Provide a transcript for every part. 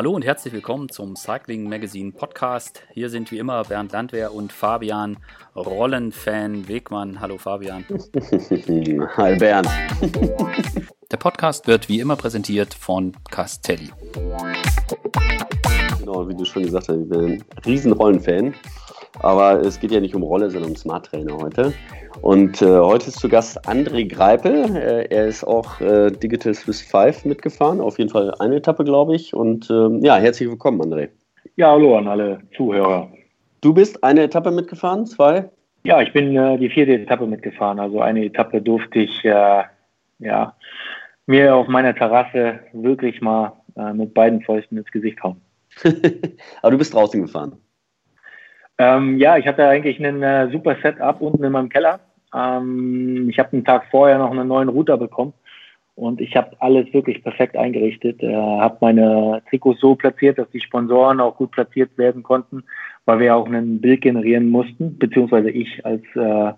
Hallo und herzlich willkommen zum Cycling Magazine Podcast. Hier sind wie immer Bernd Landwehr und Fabian Rollenfan Wegmann. Hallo Fabian. Hi Bernd. Der Podcast wird wie immer präsentiert von Castelli. Genau, wie du schon gesagt hast, ich bin ein riesen Rollenfan. Aber es geht ja nicht um Rolle, sondern um Smart Trainer heute. Und äh, heute ist zu Gast André Greipel. Äh, er ist auch äh, Digital Swiss 5 mitgefahren. Auf jeden Fall eine Etappe, glaube ich. Und ähm, ja, herzlich willkommen, André. Ja, hallo an alle Zuhörer. Du bist eine Etappe mitgefahren, zwei? Ja, ich bin äh, die vierte Etappe mitgefahren. Also eine Etappe durfte ich äh, ja, mir auf meiner Terrasse wirklich mal äh, mit beiden Fäusten ins Gesicht hauen. Aber du bist draußen gefahren. Ähm, ja, ich hatte eigentlich ein äh, super Setup unten in meinem Keller. Ähm, ich habe einen Tag vorher noch einen neuen Router bekommen und ich habe alles wirklich perfekt eingerichtet. Äh, habe meine Trikots so platziert, dass die Sponsoren auch gut platziert werden konnten, weil wir auch ein Bild generieren mussten, beziehungsweise ich als äh,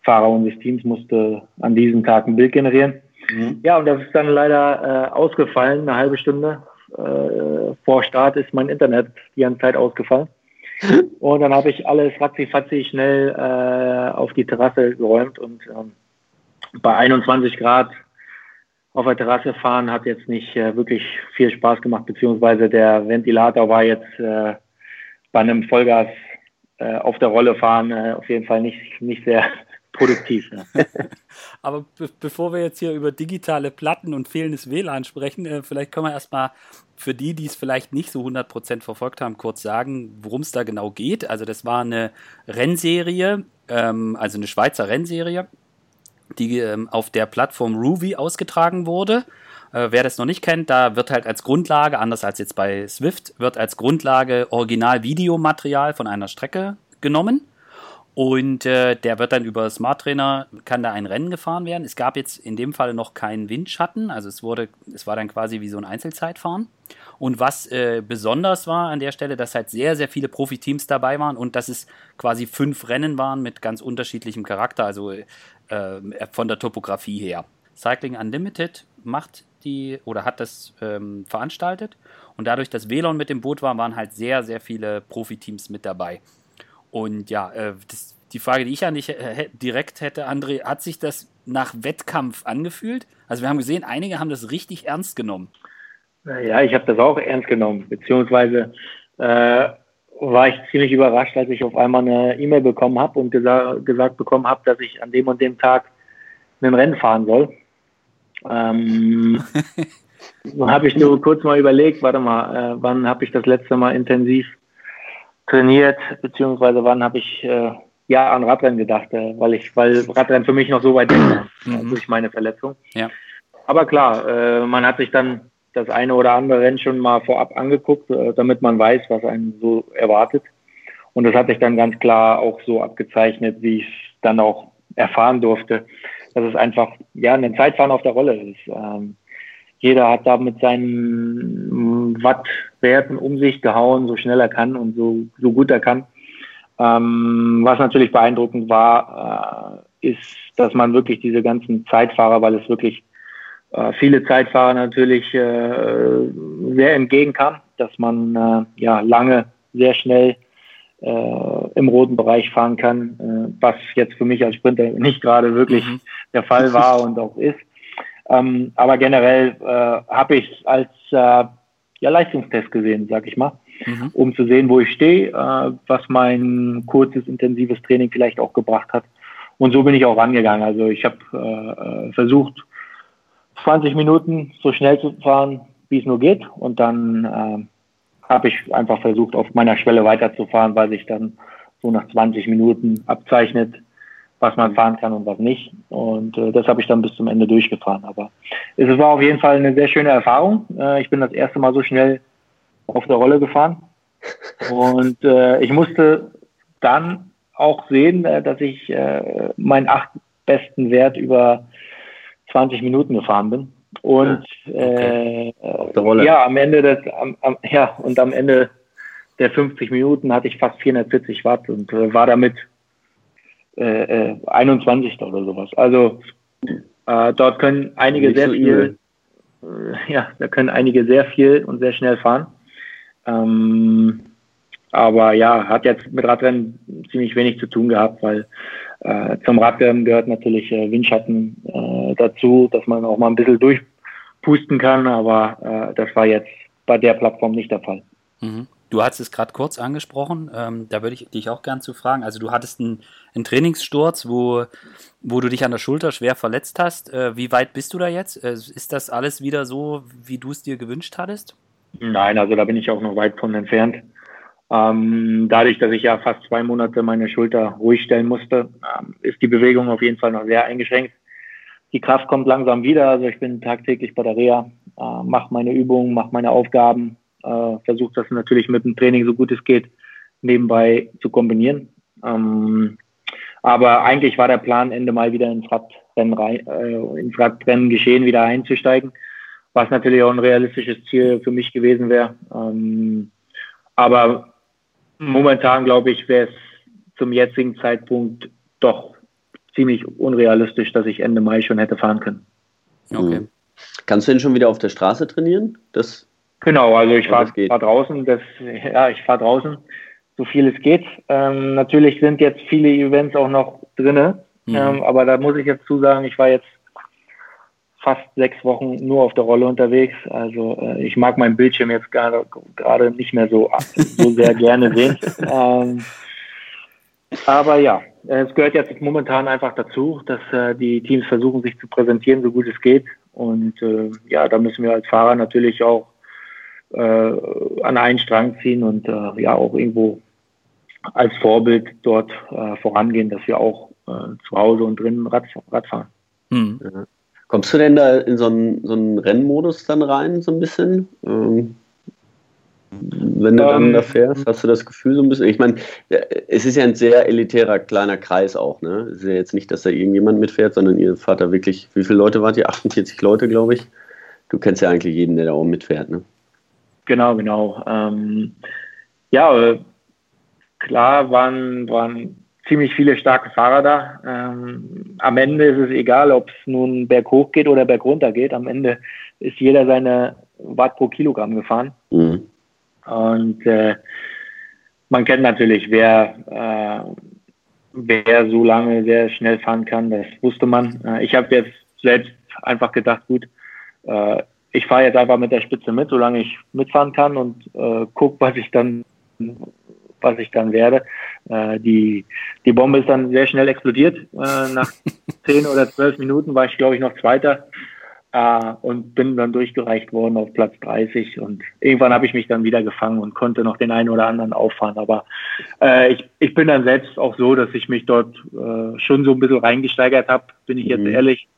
Fahrer unseres Teams musste an diesem Tag ein Bild generieren. Mhm. Ja, und das ist dann leider äh, ausgefallen, eine halbe Stunde äh, vor Start ist mein Internet die ganze Zeit ausgefallen. Und dann habe ich alles ratzi schnell äh, auf die Terrasse geräumt und ähm, bei 21 Grad auf der Terrasse fahren hat jetzt nicht äh, wirklich viel Spaß gemacht, beziehungsweise der Ventilator war jetzt äh, bei einem Vollgas äh, auf der Rolle fahren äh, auf jeden Fall nicht, nicht sehr produktiv. Ja. Aber be bevor wir jetzt hier über digitale Platten und fehlendes WLAN sprechen, äh, vielleicht können wir erstmal für die, die es vielleicht nicht so 100% verfolgt haben, kurz sagen, worum es da genau geht. Also das war eine Rennserie, ähm, also eine Schweizer Rennserie, die ähm, auf der Plattform Ruby ausgetragen wurde. Äh, wer das noch nicht kennt, da wird halt als Grundlage, anders als jetzt bei Swift, wird als Grundlage Original-Videomaterial von einer Strecke genommen und äh, der wird dann über Smart Trainer, kann da ein Rennen gefahren werden. Es gab jetzt in dem Fall noch keinen Windschatten, also es wurde, es war dann quasi wie so ein Einzelzeitfahren. Und was äh, besonders war an der Stelle, dass halt sehr, sehr viele Profiteams dabei waren und dass es quasi fünf Rennen waren mit ganz unterschiedlichem Charakter, also äh, von der Topografie her. Cycling Unlimited macht die oder hat das ähm, veranstaltet und dadurch, dass WLAN mit dem Boot war, waren halt sehr, sehr viele Profiteams mit dabei. Und ja, äh, das, die Frage, die ich an dich äh, direkt hätte, André, hat sich das nach Wettkampf angefühlt? Also wir haben gesehen, einige haben das richtig ernst genommen. Ja, ich habe das auch ernst genommen, beziehungsweise äh, war ich ziemlich überrascht, als ich auf einmal eine E-Mail bekommen habe und gesa gesagt bekommen habe, dass ich an dem und dem Tag ein Rennen fahren soll. Ähm, habe ich nur kurz mal überlegt, warte mal, äh, wann habe ich das letzte Mal intensiv trainiert, beziehungsweise wann habe ich äh, ja an Radrennen gedacht, äh, weil ich, weil Radrennen für mich noch so weit weg war mhm. durch meine Verletzung. Ja. Aber klar, äh, man hat sich dann das eine oder andere Rennen schon mal vorab angeguckt, äh, damit man weiß, was einen so erwartet. Und das hat sich dann ganz klar auch so abgezeichnet, wie ich es dann auch erfahren durfte, dass es einfach ja ein Zeitfahren auf der Rolle ist. Ähm, jeder hat da mit seinen Wattwerten um sich gehauen, so schnell er kann und so, so gut er kann. Ähm, was natürlich beeindruckend war, äh, ist, dass man wirklich diese ganzen Zeitfahrer, weil es wirklich äh, viele Zeitfahrer natürlich äh, sehr entgegenkam, dass man äh, ja lange, sehr schnell äh, im roten Bereich fahren kann, äh, was jetzt für mich als Sprinter nicht gerade wirklich mhm. der Fall war und auch ist. Ähm, aber generell äh, habe ich es als äh, ja, Leistungstest gesehen, sag ich mal, mhm. um zu sehen, wo ich stehe, äh, was mein kurzes, intensives Training vielleicht auch gebracht hat. Und so bin ich auch rangegangen. Also ich habe äh, versucht, 20 Minuten so schnell zu fahren, wie es nur geht. Und dann äh, habe ich einfach versucht, auf meiner Schwelle weiterzufahren, weil sich dann so nach 20 Minuten abzeichnet, was man fahren kann und was nicht. Und äh, das habe ich dann bis zum Ende durchgefahren. Aber es war auf jeden Fall eine sehr schöne Erfahrung. Äh, ich bin das erste Mal so schnell auf der Rolle gefahren. Und äh, ich musste dann auch sehen, äh, dass ich äh, meinen acht besten Wert über 20 Minuten gefahren bin. Und okay. äh, ja, am Ende des, am, am, ja, und am Ende der 50 Minuten hatte ich fast 440 Watt und äh, war damit äh, 21. Äh, oder sowas. Also äh, dort können einige Nicht sehr so viel, äh, ja, da können einige sehr viel und sehr schnell fahren. Ähm, aber ja, hat jetzt mit Radrennen ziemlich wenig zu tun gehabt, weil äh, zum Radrennen gehört natürlich äh, Windschatten äh, dazu, dass man auch mal ein bisschen durchpusten kann, aber das war jetzt bei der Plattform nicht der Fall. Mhm. Du hattest es gerade kurz angesprochen, ähm, da würde ich dich auch gern zu fragen. Also du hattest einen, einen Trainingssturz, wo, wo du dich an der Schulter schwer verletzt hast. Äh, wie weit bist du da jetzt? Äh, ist das alles wieder so, wie du es dir gewünscht hattest? Nein, also da bin ich auch noch weit von entfernt. Ähm, dadurch, dass ich ja fast zwei Monate meine Schulter ruhig stellen musste, ähm, ist die Bewegung auf jeden Fall noch sehr eingeschränkt. Die Kraft kommt langsam wieder. Also ich bin tagtäglich bei der Reha, äh, mache meine Übungen, mache meine Aufgaben, äh, versuche das natürlich mit dem Training so gut es geht nebenbei zu kombinieren. Ähm, aber eigentlich war der Plan, Ende Mai wieder ins Radrennen, rein, äh, ins Radrennen geschehen wieder einzusteigen, was natürlich auch ein realistisches Ziel für mich gewesen wäre. Ähm, aber momentan glaube ich, wäre es zum jetzigen Zeitpunkt doch ziemlich unrealistisch, dass ich Ende Mai schon hätte fahren können. Okay. Mhm. Kannst du denn schon wieder auf der Straße trainieren? Das genau, also ich fahre fahr draußen, das, ja, ich fahre draußen, so viel es geht. Ähm, natürlich sind jetzt viele Events auch noch drinne, mhm. ähm, aber da muss ich jetzt zusagen, ich war jetzt fast sechs Wochen nur auf der Rolle unterwegs. Also äh, ich mag meinen Bildschirm jetzt gerade nicht mehr so, so sehr gerne sehen. Ähm, aber ja, es gehört jetzt momentan einfach dazu, dass äh, die Teams versuchen, sich zu präsentieren, so gut es geht. Und äh, ja, da müssen wir als Fahrer natürlich auch äh, an einen Strang ziehen und äh, ja auch irgendwo als Vorbild dort äh, vorangehen, dass wir auch zu Hause und drinnen Rad, Rad fahren. Mhm. Kommst du denn da in so einen, so einen Rennmodus dann rein, so ein bisschen? Ähm, wenn du dann ähm, da fährst, hast du das Gefühl so ein bisschen? Ich meine, es ist ja ein sehr elitärer kleiner Kreis auch, ne? Es ist ja jetzt nicht, dass da irgendjemand mitfährt, sondern ihr fahrt da wirklich, wie viele Leute wart ihr? 48 Leute, glaube ich. Du kennst ja eigentlich jeden, der da auch mitfährt, ne? Genau, genau. Ähm, ja, klar waren, waren ziemlich viele starke Fahrer da. Ähm, am Ende ist es egal, ob es nun berghoch geht oder bergunter geht. Am Ende ist jeder seine Watt pro Kilogramm gefahren. Mhm. Und äh, man kennt natürlich, wer, äh, wer so lange sehr schnell fahren kann. Das wusste man. Äh, ich habe jetzt selbst einfach gedacht, gut, äh, ich fahre jetzt einfach mit der Spitze mit, solange ich mitfahren kann und äh, guck, was ich dann was ich dann werde. Äh, die, die Bombe ist dann sehr schnell explodiert. Äh, nach zehn oder zwölf Minuten war ich, glaube ich, noch Zweiter äh, und bin dann durchgereicht worden auf Platz 30. Und irgendwann habe ich mich dann wieder gefangen und konnte noch den einen oder anderen auffahren. Aber äh, ich, ich bin dann selbst auch so, dass ich mich dort äh, schon so ein bisschen reingesteigert habe, bin ich jetzt mhm. ehrlich.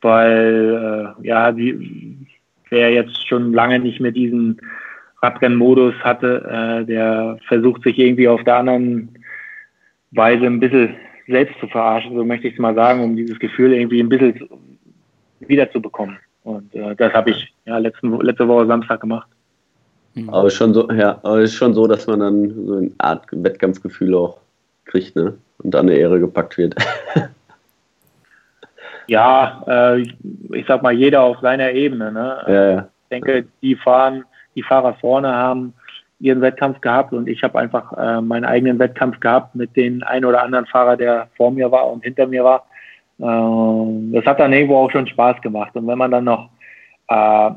Weil, äh, ja, die, wer jetzt schon lange nicht mehr diesen Radrennmodus hatte, äh, der versucht sich irgendwie auf der anderen Weise ein bisschen selbst zu verarschen, so möchte ich es mal sagen, um dieses Gefühl irgendwie ein bisschen wiederzubekommen. Und äh, das habe ich ja letzten, letzte Woche Samstag gemacht. Mhm. Aber schon so, ja, aber es ist schon so, dass man dann so eine Art Wettkampfgefühl auch kriegt, ne? Und an der Ehre gepackt wird. ja, äh, ich sag mal, jeder auf seiner Ebene, ne? Ja, ja. Ich denke, die fahren die Fahrer vorne haben ihren Wettkampf gehabt und ich habe einfach äh, meinen eigenen Wettkampf gehabt mit den ein oder anderen Fahrer, der vor mir war und hinter mir war. Äh, das hat dann irgendwo auch schon Spaß gemacht. Und wenn man dann noch äh,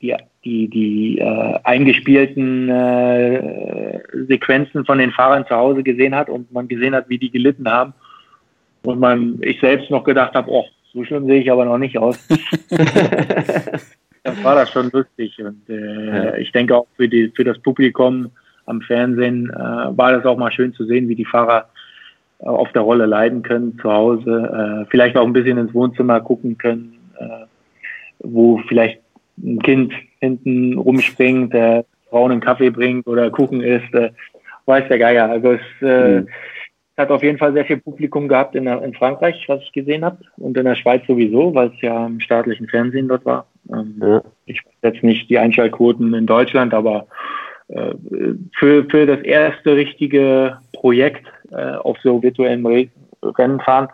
die, die, die äh, eingespielten äh, Sequenzen von den Fahrern zu Hause gesehen hat und man gesehen hat, wie die gelitten haben und man ich selbst noch gedacht habe, oh, so schlimm sehe ich aber noch nicht aus. dann war das schon lustig. Und äh, ja. ich denke auch für, die, für das Publikum am Fernsehen äh, war das auch mal schön zu sehen, wie die Fahrer äh, auf der Rolle leiden können zu Hause, äh, vielleicht auch ein bisschen ins Wohnzimmer gucken können, äh, wo vielleicht ein Kind hinten rumspringt, der Frauen einen Kaffee bringt oder Kuchen isst, äh, weiß der Geier. Also es mhm. Hat auf jeden Fall sehr viel Publikum gehabt in, in Frankreich, was ich gesehen habe, und in der Schweiz sowieso, weil es ja im staatlichen Fernsehen dort war. Ähm, ja. Ich weiß jetzt nicht die Einschaltquoten in Deutschland, aber äh, für, für das erste richtige Projekt äh, auf so virtuellen Rennen fahren,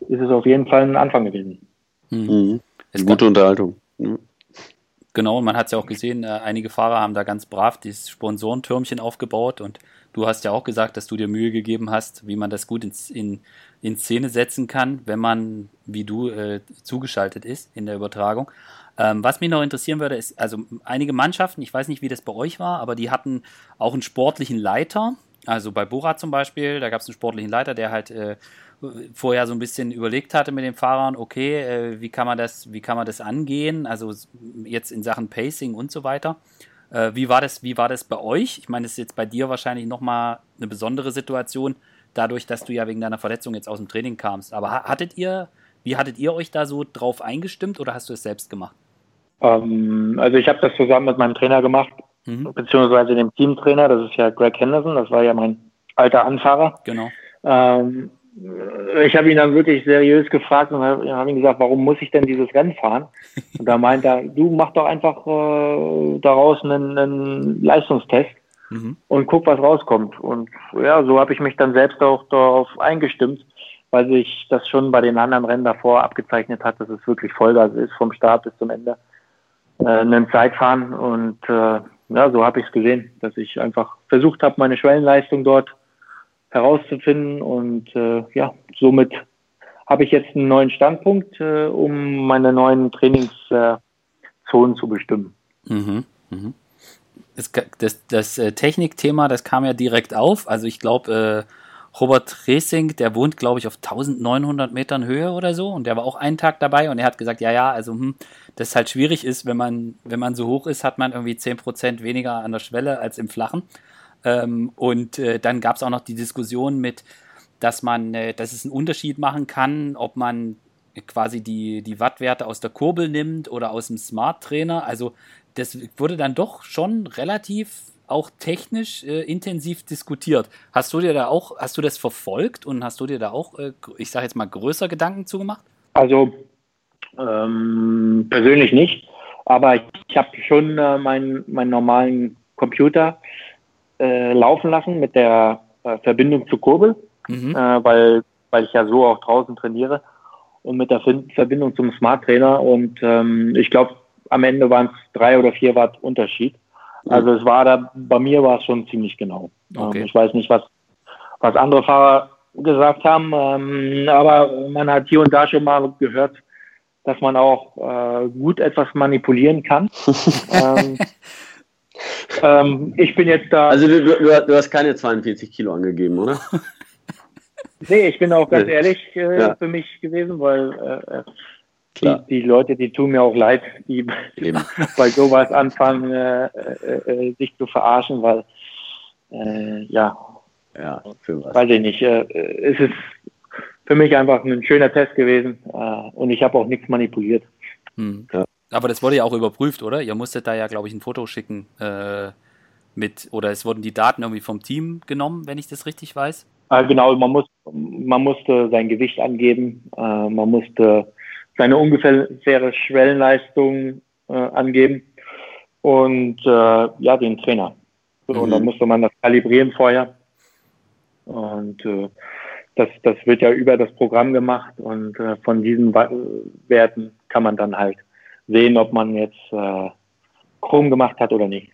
ist es auf jeden Fall ein Anfang gewesen. Mhm. mhm. Gute Unterhaltung. Mhm. Genau, und man hat es ja auch gesehen, äh, einige Fahrer haben da ganz brav dieses Sponsorentürmchen aufgebaut und du hast ja auch gesagt, dass du dir Mühe gegeben hast, wie man das gut in, in, in Szene setzen kann, wenn man, wie du, äh, zugeschaltet ist in der Übertragung. Ähm, was mich noch interessieren würde, ist, also einige Mannschaften, ich weiß nicht, wie das bei euch war, aber die hatten auch einen sportlichen Leiter. Also bei Bora zum Beispiel, da gab es einen sportlichen Leiter, der halt äh, vorher so ein bisschen überlegt hatte mit den Fahrern, okay, äh, wie kann man das, wie kann man das angehen? Also jetzt in Sachen Pacing und so weiter. Äh, wie war das, wie war das bei euch? Ich meine, das ist jetzt bei dir wahrscheinlich nochmal eine besondere Situation, dadurch, dass du ja wegen deiner Verletzung jetzt aus dem Training kamst. Aber hattet ihr, wie hattet ihr euch da so drauf eingestimmt oder hast du es selbst gemacht? Ähm, also ich habe das zusammen mit meinem Trainer gemacht, mhm. beziehungsweise dem Teamtrainer, das ist ja Greg Henderson, das war ja mein alter Anfahrer. Genau. Ähm, ich habe ihn dann wirklich seriös gefragt und habe hab ihm gesagt, warum muss ich denn dieses Rennen fahren? Und da meint er, du mach doch einfach äh, daraus einen, einen Leistungstest mhm. und guck, was rauskommt. Und ja, so habe ich mich dann selbst auch darauf eingestimmt, weil sich das schon bei den anderen Rennen davor abgezeichnet hat, dass es wirklich Vollgas ist, vom Start bis zum Ende äh, einen Zeitfahren. Und äh, ja, so habe ich es gesehen, dass ich einfach versucht habe, meine Schwellenleistung dort herauszufinden. Und äh, ja, somit habe ich jetzt einen neuen Standpunkt, äh, um meine neuen Trainingszonen zu bestimmen. Mhm, mhm. Das, das, das äh, Technikthema, das kam ja direkt auf. Also ich glaube, äh, Robert Resing, der wohnt, glaube ich, auf 1900 Metern Höhe oder so und der war auch einen Tag dabei und er hat gesagt, ja, ja, also hm, das halt schwierig ist, wenn man, wenn man so hoch ist, hat man irgendwie 10% weniger an der Schwelle als im Flachen. Ähm, und äh, dann gab es auch noch die Diskussion mit, dass man, äh, dass es einen Unterschied machen kann, ob man quasi die, die Wattwerte aus der Kurbel nimmt oder aus dem Smart Trainer. Also das wurde dann doch schon relativ auch technisch äh, intensiv diskutiert. Hast du dir da auch, hast du das verfolgt und hast du dir da auch, äh, ich sage jetzt mal, größer Gedanken zugemacht? Also ähm, persönlich nicht, aber ich habe schon äh, meinen, meinen normalen Computer äh, laufen lassen mit der äh, Verbindung zur Kurbel, mhm. Äh, weil, weil ich ja so auch draußen trainiere und mit der Verbindung zum Smart Trainer und ähm, ich glaube, am Ende waren es drei oder vier Watt Unterschied. Also es war da, bei mir war es schon ziemlich genau. Ähm, okay. ich weiß nicht, was, was andere Fahrer gesagt haben, ähm, aber man hat hier und da schon mal gehört, dass man auch äh, gut etwas manipulieren kann. ähm, ähm, ich bin jetzt da. Also du, du, du, hast keine 42 Kilo angegeben, oder? nee, ich bin auch ganz ehrlich äh, ja. für mich gewesen, weil äh, die, die, Leute, die tun mir auch leid, die bei sowas anfangen, äh, äh, äh, sich zu verarschen, weil, äh, ja, ja für was. weiß ich nicht, äh, es ist für mich einfach ein schöner Test gewesen äh, und ich habe auch nichts manipuliert. Hm. Ja. Aber das wurde ja auch überprüft, oder? Ihr musstet da ja, glaube ich, ein Foto schicken mit, oder es wurden die Daten irgendwie vom Team genommen, wenn ich das richtig weiß? Genau, man, muss, man musste sein Gewicht angeben, man musste seine ungefähre Schwellenleistung äh, angeben und äh, ja, den Trainer. So, mhm. Und dann musste man das kalibrieren vorher. Und äh, das, das wird ja über das Programm gemacht und äh, von diesen Werten kann man dann halt sehen, ob man jetzt äh, Chrom gemacht hat oder nicht.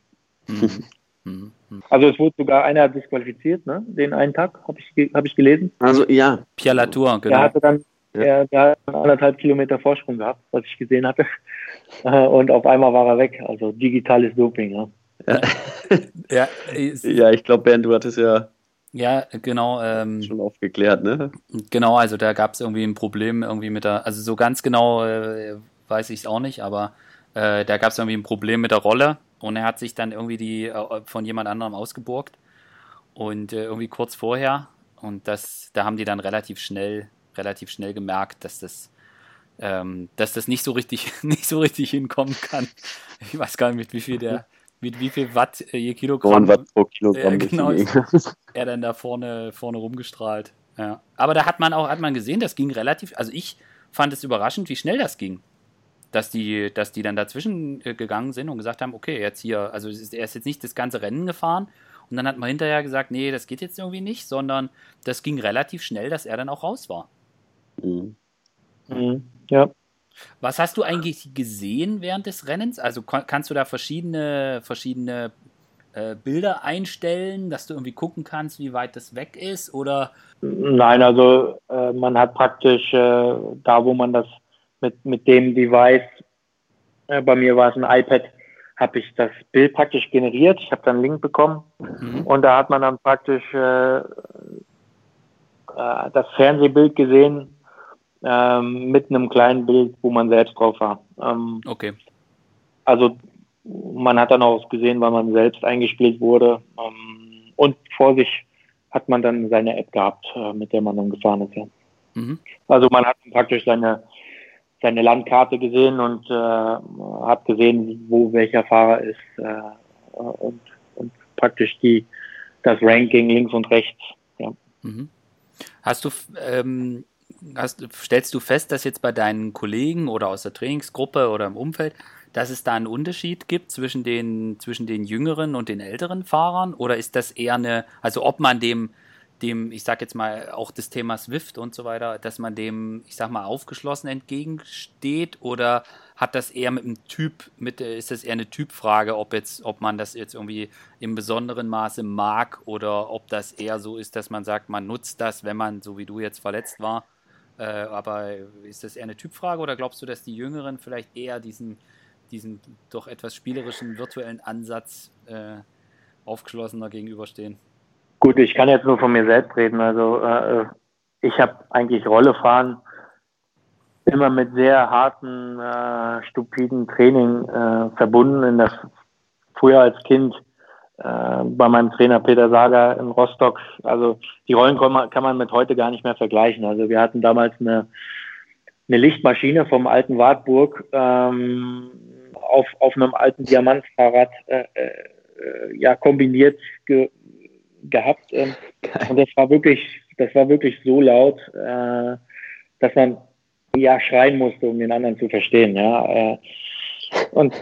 Mhm. Mhm. Also es wurde sogar einer disqualifiziert, ne? Den einen Tag, habe ich, hab ich gelesen. Also ja. Pierre Latour, genau. Der hatte dann, ja. Er, der hat anderthalb Kilometer Vorsprung gehabt, was ich gesehen hatte. Und auf einmal war er weg. Also digitales Doping. Ja, ja, ja ich glaube, Bernd, du hattest ja ja, genau. Ähm, Schon aufgeklärt, ne? Genau, also da gab es irgendwie ein Problem irgendwie mit der, also so ganz genau äh, weiß ich es auch nicht, aber äh, da gab es irgendwie ein Problem mit der Rolle und er hat sich dann irgendwie die äh, von jemand anderem ausgeborgt und äh, irgendwie kurz vorher und das, da haben die dann relativ schnell relativ schnell gemerkt, dass das, ähm, dass das nicht so richtig, nicht so richtig hinkommen kann. Ich weiß gar nicht, mit wie viel der, mit wie viel Watt äh, je Kilogramm, Watt pro Kilogramm äh, genau, er dann da vorne, vorne rumgestrahlt. Ja. Aber da hat man auch, hat man gesehen, das ging relativ, also ich fand es überraschend, wie schnell das ging. Dass die, dass die dann dazwischen äh, gegangen sind und gesagt haben, okay, jetzt hier, also er ist jetzt nicht das ganze Rennen gefahren, und dann hat man hinterher gesagt, nee, das geht jetzt irgendwie nicht, sondern das ging relativ schnell, dass er dann auch raus war. Mhm. Mhm. Ja. Was hast du eigentlich gesehen während des Rennens? Also kannst du da verschiedene, verschiedene äh, Bilder einstellen, dass du irgendwie gucken kannst, wie weit das weg ist? Oder? Nein, also äh, man hat praktisch äh, da, wo man das mit, mit dem Device, äh, bei mir war es ein iPad, habe ich das Bild praktisch generiert. Ich habe dann einen Link bekommen mhm. und da hat man dann praktisch äh, äh, das Fernsehbild gesehen ähm, mit einem kleinen Bild, wo man selbst drauf war. Ähm, okay. Also man hat dann auch gesehen, weil man selbst eingespielt wurde. Ähm, und vor sich hat man dann seine App gehabt, äh, mit der man dann gefahren ist. Ja. Mhm. Also man hat praktisch seine, seine Landkarte gesehen und äh, hat gesehen, wo welcher Fahrer ist äh, und, und praktisch die, das Ranking links und rechts. Ja. Mhm. Hast du ähm, hast, stellst du fest, dass jetzt bei deinen Kollegen oder aus der Trainingsgruppe oder im Umfeld dass es da einen Unterschied gibt zwischen den, zwischen den jüngeren und den älteren Fahrern? Oder ist das eher eine, also ob man dem, dem, ich sag jetzt mal, auch das Thema Swift und so weiter, dass man dem, ich sag mal, aufgeschlossen entgegensteht? Oder hat das eher mit dem Typ, mit, ist das eher eine Typfrage, ob jetzt, ob man das jetzt irgendwie im besonderen Maße mag oder ob das eher so ist, dass man sagt, man nutzt das, wenn man, so wie du jetzt verletzt war? Äh, aber ist das eher eine Typfrage oder glaubst du, dass die Jüngeren vielleicht eher diesen diesem doch etwas spielerischen virtuellen Ansatz äh, aufgeschlossener gegenüberstehen? Gut, ich kann jetzt nur von mir selbst reden. Also äh, ich habe eigentlich Rollefahren immer mit sehr harten, äh, stupiden Training äh, verbunden. In das, früher als Kind äh, bei meinem Trainer Peter Sager in Rostock. Also die Rollen kann man, kann man mit heute gar nicht mehr vergleichen. Also wir hatten damals eine, eine Lichtmaschine vom alten Wartburg. Ähm, auf, auf einem alten Diamantfahrrad äh, äh, ja, kombiniert ge, gehabt. Ähm, und das war wirklich, das war wirklich so laut, äh, dass man ja schreien musste, um den anderen zu verstehen. Ja. Äh, und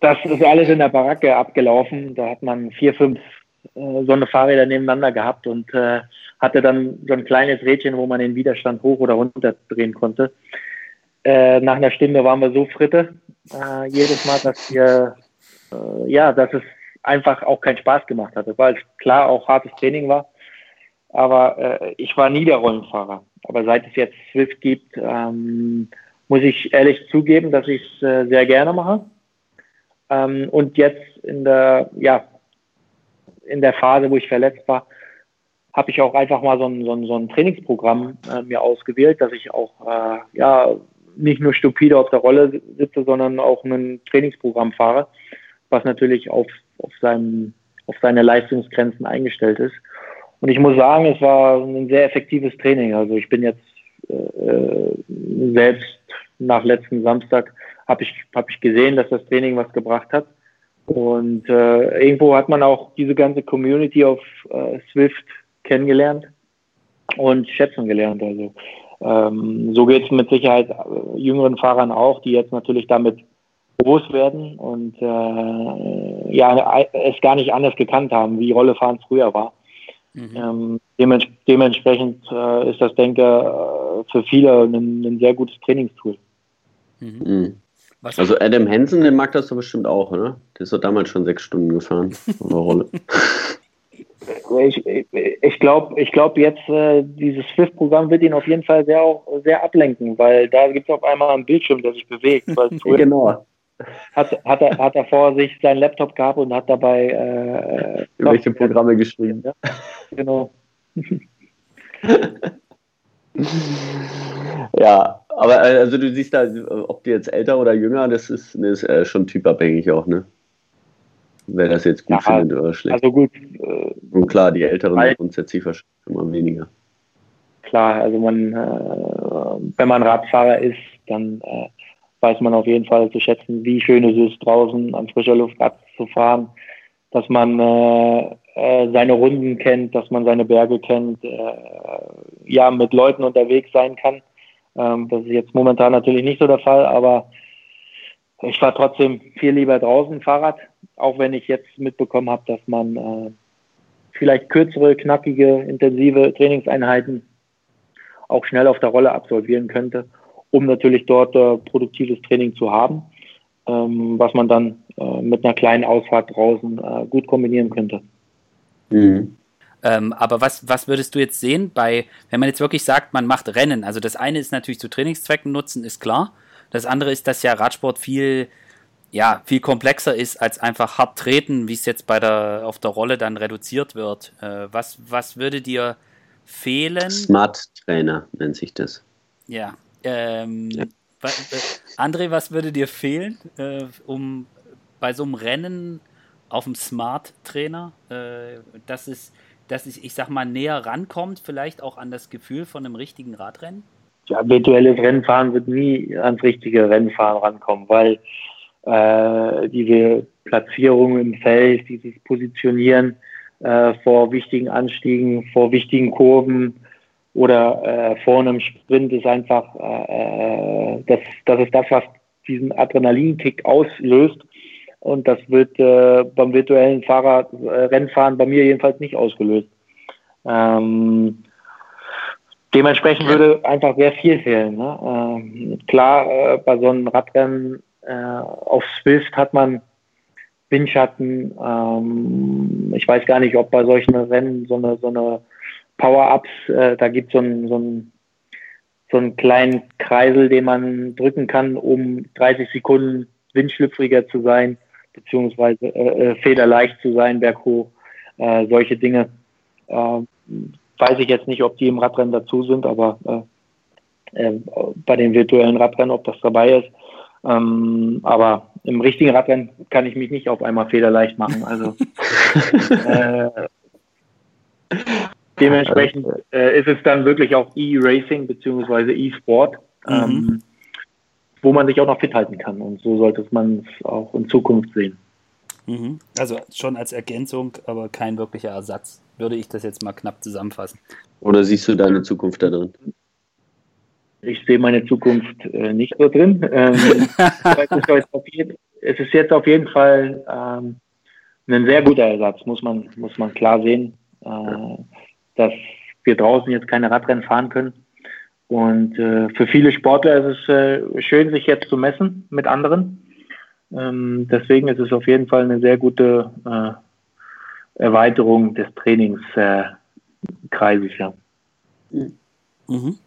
das ist alles in der Baracke abgelaufen. Da hat man vier, fünf äh, so eine Fahrräder nebeneinander gehabt und äh, hatte dann so ein kleines Rädchen, wo man den Widerstand hoch oder runter drehen konnte. Äh, nach einer Stunde waren wir so fritte, äh, jedes Mal, dass wir, äh, ja, dass es einfach auch keinen Spaß gemacht hat, weil es klar auch hartes Training war. Aber äh, ich war nie der Rollenfahrer. Aber seit es jetzt Swift gibt, ähm, muss ich ehrlich zugeben, dass ich es äh, sehr gerne mache. Ähm, und jetzt in der, ja, in der Phase, wo ich verletzt war, habe ich auch einfach mal so ein, so ein, so ein Trainingsprogramm äh, mir ausgewählt, dass ich auch äh, ja nicht nur stupide auf der Rolle sitze, sondern auch ein Trainingsprogramm fahre, was natürlich auf, auf, seinem, auf seine Leistungsgrenzen eingestellt ist. Und ich muss sagen, es war ein sehr effektives Training. Also ich bin jetzt äh, selbst nach letzten Samstag habe ich, hab ich gesehen, dass das Training was gebracht hat. Und äh, irgendwo hat man auch diese ganze Community auf äh, Swift kennengelernt und schätzen gelernt. Also ähm, so geht es mit Sicherheit äh, jüngeren Fahrern auch, die jetzt natürlich damit groß werden und äh, ja es gar nicht anders gekannt haben, wie Rollefahren früher war. Mhm. Ähm, dements dementsprechend äh, ist das, denke ich, für viele ein, ein, sehr gutes Trainingstool. Mhm. Mhm. Also Adam Hansen, den mag das doch bestimmt auch, oder? Der ist doch damals schon sechs Stunden gefahren. Rolle. ich, ich glaube, ich glaube jetzt äh, dieses Swift-Programm wird ihn auf jeden Fall sehr auch sehr ablenken, weil da gibt es auf einmal einen Bildschirm, der sich bewegt. genau. Hat, hat, er, hat er vor sich seinen Laptop gehabt und hat dabei äh, welche Programme geschrieben. Ja? Genau. ja, aber äh, also du siehst da, ob die jetzt älter oder jünger, das ist, das ist äh, schon typabhängig auch, ne? wer das jetzt gut ja, findet oder schlecht. Also gut. Äh, Und klar, die Älteren sind grundsätzlich wahrscheinlich immer weniger. Klar, also man, äh, wenn man Radfahrer ist, dann äh, weiß man auf jeden Fall zu schätzen, wie schön es ist, draußen an frischer Luft Rad zu fahren, dass man äh, äh, seine Runden kennt, dass man seine Berge kennt, äh, ja, mit Leuten unterwegs sein kann. Ähm, das ist jetzt momentan natürlich nicht so der Fall, aber ich fahre trotzdem viel lieber draußen Fahrrad, auch wenn ich jetzt mitbekommen habe, dass man äh, vielleicht kürzere, knackige, intensive Trainingseinheiten auch schnell auf der Rolle absolvieren könnte. Um natürlich dort äh, produktives Training zu haben, ähm, was man dann äh, mit einer kleinen Ausfahrt draußen äh, gut kombinieren könnte. Mhm. Ähm, aber was, was würdest du jetzt sehen bei, wenn man jetzt wirklich sagt, man macht Rennen? Also das eine ist natürlich zu Trainingszwecken nutzen, ist klar. Das andere ist, dass ja Radsport viel, ja, viel komplexer ist als einfach hart treten, wie es jetzt bei der, auf der Rolle dann reduziert wird. Äh, was, was würde dir fehlen? Smart Trainer nennt sich das. Ja. Ähm, ja. Äh, André, was würde dir fehlen, äh, um bei so einem Rennen auf dem Smart Trainer, äh, dass es, dass es, ich sag mal, näher rankommt, vielleicht auch an das Gefühl von einem richtigen Radrennen? Ja, virtuelles Rennfahren wird nie ans richtige Rennfahren rankommen, weil äh, diese Platzierung im Feld, dieses Positionieren äh, vor wichtigen Anstiegen, vor wichtigen Kurven oder äh, vor einem Sprint ist einfach, äh, äh, das, das ist das, was diesen Adrenalinkick auslöst. Und das wird äh, beim virtuellen Fahrrad, äh, Rennfahren bei mir jedenfalls nicht ausgelöst. Ähm, dementsprechend würde einfach sehr viel fehlen. Ne? Ähm, klar, äh, bei so einem Radrennen äh, auf Swift hat man Windschatten. Ähm, ich weiß gar nicht, ob bei solchen Rennen so eine, so eine Power-Ups, äh, da gibt so es so, ein, so einen kleinen Kreisel, den man drücken kann, um 30 Sekunden windschlüpfriger zu sein beziehungsweise äh, äh, federleicht zu sein, berghoch, äh, solche Dinge. Äh, weiß ich jetzt nicht, ob die im Radrennen dazu sind, aber äh, äh, bei den virtuellen Radrennen, ob das dabei ist. Ähm, aber im richtigen Radrennen kann ich mich nicht auf einmal federleicht machen. Also dementsprechend äh, ist es dann wirklich auch E-Racing beziehungsweise E-Sport. Mhm. Ähm, wo man sich auch noch fit halten kann. Und so sollte man es auch in Zukunft sehen. Mhm. Also schon als Ergänzung, aber kein wirklicher Ersatz, würde ich das jetzt mal knapp zusammenfassen. Oder siehst du deine Zukunft da drin? Ich sehe meine Zukunft äh, nicht so drin. Ähm, es, ist jetzt auf jeden Fall ähm, ein sehr guter Ersatz, muss man, muss man klar sehen, äh, dass wir draußen jetzt keine Radrennen fahren können und äh, für viele Sportler ist es äh, schön, sich jetzt zu messen mit anderen. Ähm, deswegen ist es auf jeden Fall eine sehr gute äh, Erweiterung des Trainingskreises. ja. Mhm.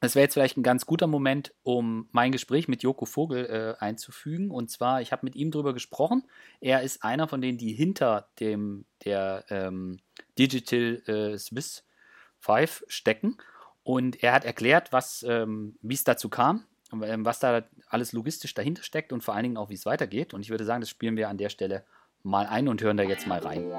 Das wäre jetzt vielleicht ein ganz guter Moment, um mein Gespräch mit Joko Vogel äh, einzufügen. Und zwar, ich habe mit ihm darüber gesprochen. Er ist einer von denen, die hinter dem der ähm, Digital äh, Swiss 5 stecken. Und er hat erklärt, ähm, wie es dazu kam, ähm, was da alles logistisch dahinter steckt und vor allen Dingen auch, wie es weitergeht. Und ich würde sagen, das spielen wir an der Stelle mal ein und hören da jetzt mal rein.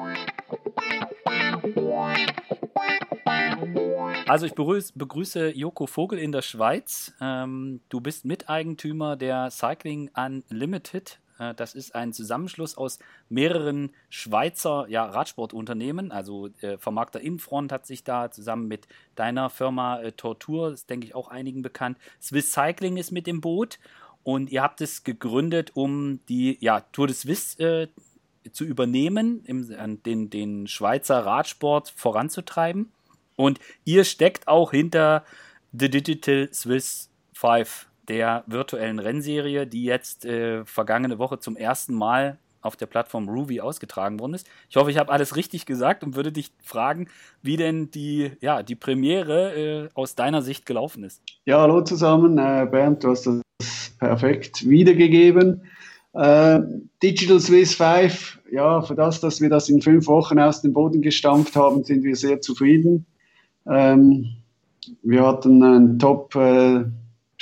Also ich begrüße Joko Vogel in der Schweiz. Ähm, du bist Miteigentümer der Cycling Unlimited das ist ein Zusammenschluss aus mehreren Schweizer ja, Radsportunternehmen. Also äh, Vermarkter Infront hat sich da zusammen mit deiner Firma äh, Tortur, das denke ich auch einigen bekannt. Swiss Cycling ist mit dem Boot und ihr habt es gegründet, um die ja, Tour de Suisse äh, zu übernehmen, im, den, den Schweizer Radsport voranzutreiben. Und ihr steckt auch hinter The Digital Swiss 5 der virtuellen Rennserie, die jetzt äh, vergangene Woche zum ersten Mal auf der Plattform Ruby ausgetragen worden ist. Ich hoffe, ich habe alles richtig gesagt und würde dich fragen, wie denn die, ja, die Premiere äh, aus deiner Sicht gelaufen ist. Ja, hallo zusammen. Äh, Bernd, du hast das perfekt wiedergegeben. Äh, Digital Swiss 5, ja, für das, dass wir das in fünf Wochen aus dem Boden gestampft haben, sind wir sehr zufrieden. Ähm, wir hatten ein Top äh,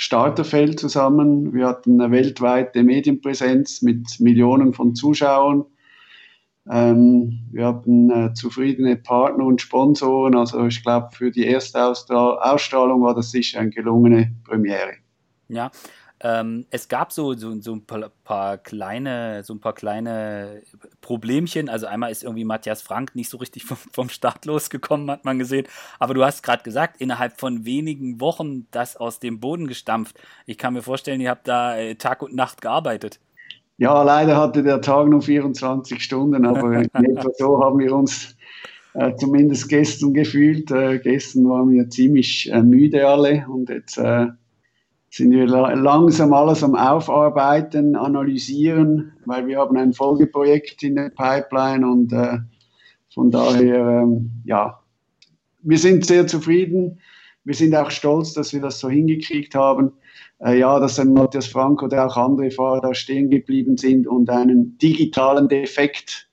Starterfeld zusammen. Wir hatten eine weltweite Medienpräsenz mit Millionen von Zuschauern. Ähm, wir hatten äh, zufriedene Partner und Sponsoren. Also ich glaube, für die erste Ausstrahlung war das sicher eine gelungene Premiere. Ja, ähm, es gab so, so, so ein paar, paar, kleine, so ein paar kleine Problemchen. Also einmal ist irgendwie Matthias Frank nicht so richtig vom, vom Start losgekommen, hat man gesehen. Aber du hast gerade gesagt, innerhalb von wenigen Wochen das aus dem Boden gestampft. Ich kann mir vorstellen, ihr habt da äh, Tag und Nacht gearbeitet. Ja, leider hatte der Tag nur 24 Stunden, aber so haben wir uns äh, zumindest gestern gefühlt. Äh, gestern waren wir ziemlich äh, müde alle und jetzt äh, sind wir langsam alles am Aufarbeiten, analysieren, weil wir haben ein Folgeprojekt in der Pipeline und äh, von daher, ähm, ja, wir sind sehr zufrieden. Wir sind auch stolz, dass wir das so hingekriegt haben. Äh, ja, dass ein Matthias Frank oder auch andere Fahrer da stehen geblieben sind und einen digitalen Defekt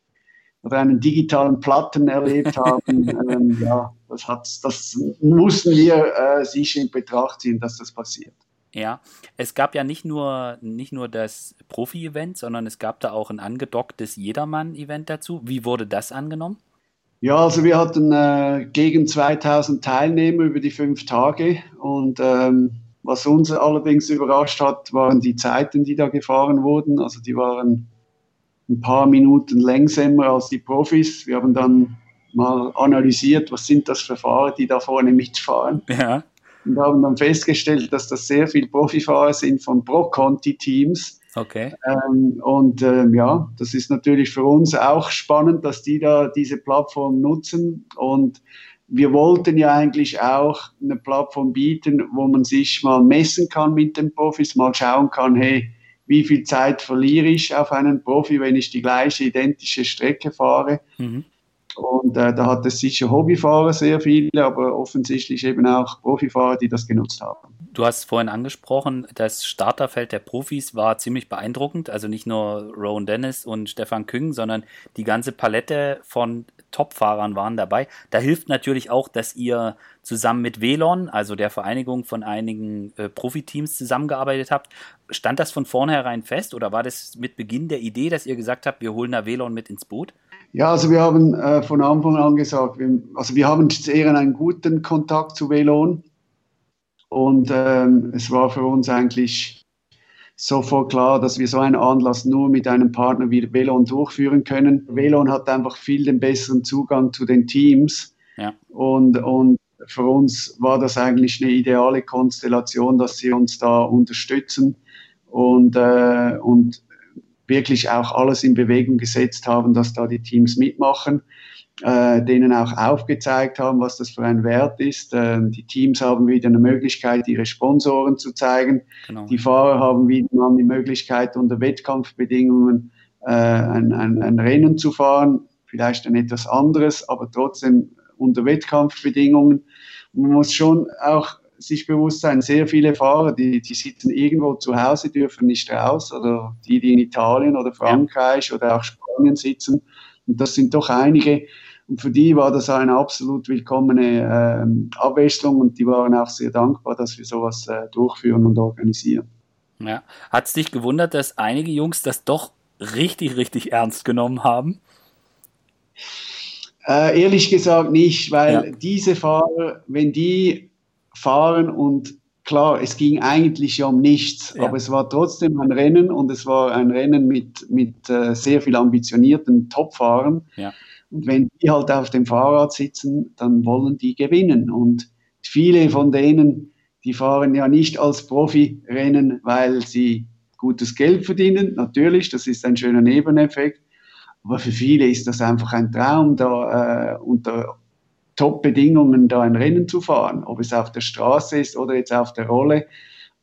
oder einen digitalen Platten erlebt haben. ähm, ja, das, hat, das mussten wir äh, sicher in Betracht ziehen, dass das passiert. Ja, es gab ja nicht nur, nicht nur das Profi-Event, sondern es gab da auch ein angedocktes Jedermann-Event dazu. Wie wurde das angenommen? Ja, also wir hatten äh, gegen 2000 Teilnehmer über die fünf Tage und ähm, was uns allerdings überrascht hat, waren die Zeiten, die da gefahren wurden. Also die waren ein paar Minuten längsamer als die Profis. Wir haben dann mal analysiert, was sind das für Fahrer, die da vorne mitfahren. Ja. Und haben dann festgestellt, dass das sehr viele Profifahrer sind von Pro-Conti-Teams. Okay. Ähm, und ähm, ja, das ist natürlich für uns auch spannend, dass die da diese Plattform nutzen. Und wir wollten ja eigentlich auch eine Plattform bieten, wo man sich mal messen kann mit den Profis, mal schauen kann, hey, wie viel Zeit verliere ich auf einen Profi, wenn ich die gleiche identische Strecke fahre. Mhm. Und äh, da hat es sicher Hobbyfahrer sehr viele, aber offensichtlich eben auch Profifahrer, die das genutzt haben. Du hast vorhin angesprochen, das Starterfeld der Profis war ziemlich beeindruckend. Also nicht nur Rowan Dennis und Stefan Küng, sondern die ganze Palette von Top-Fahrern waren dabei. Da hilft natürlich auch, dass ihr zusammen mit Velon, also der Vereinigung von einigen äh, Profiteams, zusammengearbeitet habt. Stand das von vornherein fest oder war das mit Beginn der Idee, dass ihr gesagt habt, wir holen da Velon mit ins Boot? Ja, also wir haben äh, von Anfang an gesagt, wir, also wir haben sehr einen guten Kontakt zu Velon und ähm, es war für uns eigentlich sofort klar, dass wir so einen Anlass nur mit einem Partner wie Velon durchführen können. Velon hat einfach viel den besseren Zugang zu den Teams ja. und, und für uns war das eigentlich eine ideale Konstellation, dass sie uns da unterstützen und, äh, und wirklich auch alles in Bewegung gesetzt haben, dass da die Teams mitmachen, äh, denen auch aufgezeigt haben, was das für ein Wert ist. Äh, die Teams haben wieder eine Möglichkeit, ihre Sponsoren zu zeigen. Genau. Die Fahrer haben wieder mal die Möglichkeit, unter Wettkampfbedingungen äh, ein, ein, ein Rennen zu fahren. Vielleicht ein etwas anderes, aber trotzdem unter Wettkampfbedingungen. man muss schon auch sich bewusst sein, sehr viele Fahrer, die, die sitzen irgendwo zu Hause, dürfen nicht raus, oder die, die in Italien oder Frankreich ja. oder auch Spanien sitzen. Und das sind doch einige. Und für die war das eine absolut willkommene äh, Abwechslung und die waren auch sehr dankbar, dass wir sowas äh, durchführen und organisieren. Ja. Hat es dich gewundert, dass einige Jungs das doch richtig, richtig ernst genommen haben? Äh, ehrlich gesagt nicht, weil ja. diese Fahrer, wenn die fahren und klar, es ging eigentlich ja um nichts, ja. aber es war trotzdem ein Rennen und es war ein Rennen mit, mit äh, sehr viel ambitionierten Topfahrern. Ja. Und wenn die halt auf dem Fahrrad sitzen, dann wollen die gewinnen. Und viele von denen, die fahren ja nicht als Profi-Rennen, weil sie gutes Geld verdienen. Natürlich, das ist ein schöner Nebeneffekt. Aber für viele ist das einfach ein Traum, da äh, unter Top-Bedingungen, da ein Rennen zu fahren, ob es auf der Straße ist oder jetzt auf der Rolle.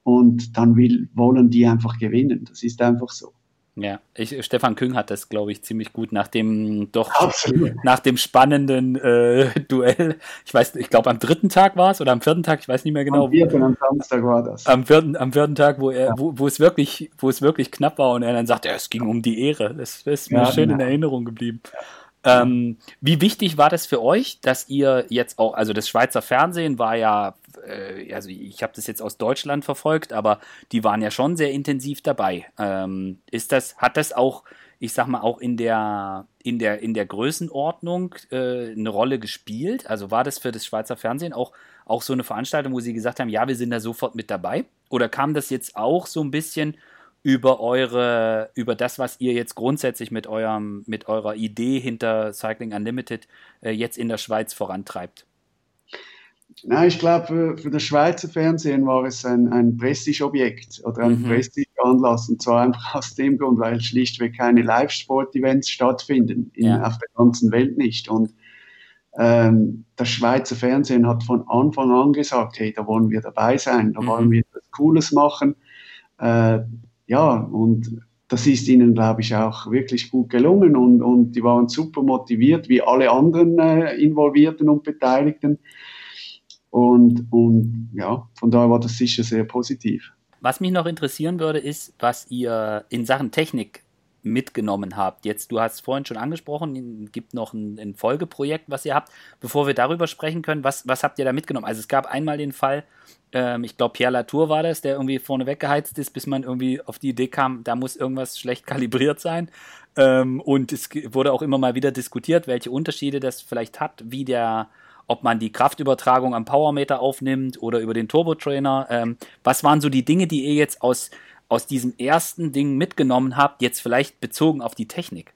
Und dann will, wollen die einfach gewinnen. Das ist einfach so. Ja, ich, Stefan Küng hat das, glaube ich, ziemlich gut nach dem doch Absolut. nach dem spannenden äh, Duell. Ich weiß, ich glaube am dritten Tag war es oder am vierten Tag, ich weiß nicht mehr genau. Am vierten, am Samstag war das. Am vierten, am vierten Tag, wo er, ja. wo, wo es wirklich, wo es wirklich knapp war und er dann sagt, ja, es ging um die Ehre. Das, das ist mir ja, schön genau. in Erinnerung geblieben. Ja. Ähm, wie wichtig war das für euch, dass ihr jetzt auch, also das Schweizer Fernsehen war ja, äh, also ich habe das jetzt aus Deutschland verfolgt, aber die waren ja schon sehr intensiv dabei. Ähm, ist das, hat das auch, ich sag mal, auch in der, in der, in der Größenordnung äh, eine Rolle gespielt? Also war das für das Schweizer Fernsehen auch, auch so eine Veranstaltung, wo sie gesagt haben, ja, wir sind da sofort mit dabei? Oder kam das jetzt auch so ein bisschen über eure, über das, was ihr jetzt grundsätzlich mit eurem, mit eurer Idee hinter Cycling Unlimited äh, jetzt in der Schweiz vorantreibt? Na, ich glaube, für, für, das Schweizer Fernsehen war es ein, ein Prestigeobjekt oder ein mhm. Prestigeanlass. Und zwar einfach aus dem Grund, weil schlichtweg keine Live-Sport-Events stattfinden, in, ja. auf der ganzen Welt nicht. Und ähm, das Schweizer Fernsehen hat von Anfang an gesagt, hey, da wollen wir dabei sein, da mhm. wollen wir etwas Cooles machen. Äh, ja, und das ist ihnen, glaube ich, auch wirklich gut gelungen und, und die waren super motiviert, wie alle anderen äh, Involvierten und Beteiligten. Und, und ja, von daher war das sicher sehr positiv. Was mich noch interessieren würde, ist, was ihr in Sachen Technik mitgenommen habt. Jetzt, du hast vorhin schon angesprochen, es gibt noch ein, ein, Folgeprojekt, was ihr habt. Bevor wir darüber sprechen können, was, was habt ihr da mitgenommen? Also es gab einmal den Fall, ähm, ich glaube Pierre Latour war das, der irgendwie vorne weggeheizt ist, bis man irgendwie auf die Idee kam, da muss irgendwas schlecht kalibriert sein. Ähm, und es wurde auch immer mal wieder diskutiert, welche Unterschiede das vielleicht hat, wie der ob man die Kraftübertragung am Powermeter aufnimmt oder über den Turbotrainer. Ähm, was waren so die Dinge, die ihr jetzt aus aus diesem ersten Ding mitgenommen habt, jetzt vielleicht bezogen auf die Technik?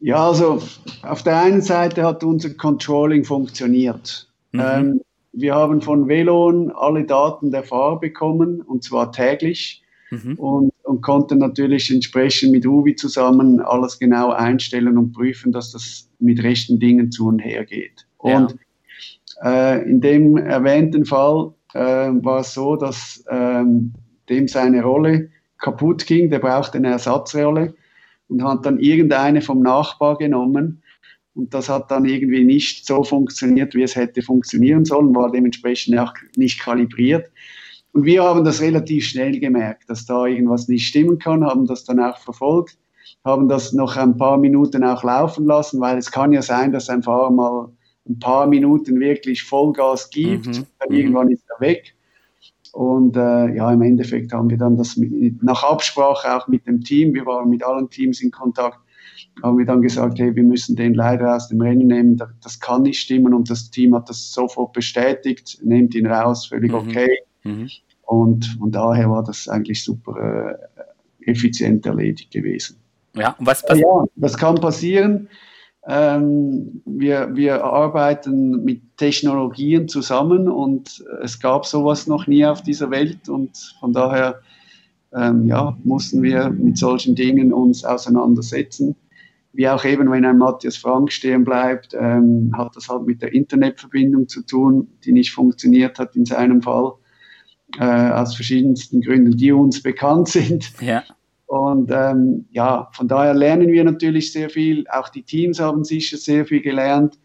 Ja, also auf der einen Seite hat unser Controlling funktioniert. Mhm. Ähm, wir haben von Velon alle Daten der Fahrer bekommen und zwar täglich mhm. und, und konnten natürlich entsprechend mit Uvi zusammen alles genau einstellen und prüfen, dass das mit rechten Dingen zu und her geht. Und ja. äh, in dem erwähnten Fall äh, war es so, dass ähm, dem seine Rolle kaputt ging, der brauchte eine Ersatzrolle und hat dann irgendeine vom Nachbar genommen. Und das hat dann irgendwie nicht so funktioniert, wie es hätte funktionieren sollen, war dementsprechend auch nicht kalibriert. Und wir haben das relativ schnell gemerkt, dass da irgendwas nicht stimmen kann, haben das dann auch verfolgt, haben das noch ein paar Minuten auch laufen lassen, weil es kann ja sein, dass ein Fahrer mal ein paar Minuten wirklich Vollgas gibt, mhm. dann irgendwann ist er weg. Und äh, ja, im Endeffekt haben wir dann das mit, nach Absprache auch mit dem Team, wir waren mit allen Teams in Kontakt, haben wir dann gesagt, hey, wir müssen den leider aus dem Rennen nehmen, das kann nicht stimmen und das Team hat das sofort bestätigt, nehmt ihn raus, völlig mhm. okay. Mhm. Und von daher war das eigentlich super äh, effizient erledigt gewesen. Ja, was, was ja, das kann passieren. Ähm, wir, wir arbeiten mit Technologien zusammen und es gab sowas noch nie auf dieser Welt und von daher ähm, ja, mussten wir mit solchen Dingen uns auseinandersetzen. Wie auch eben, wenn ein Matthias Frank stehen bleibt, ähm, hat das halt mit der Internetverbindung zu tun, die nicht funktioniert hat in seinem Fall, äh, aus verschiedensten Gründen, die uns bekannt sind. Ja. Und ähm, ja, von daher lernen wir natürlich sehr viel. Auch die Teams haben sicher sehr viel gelernt.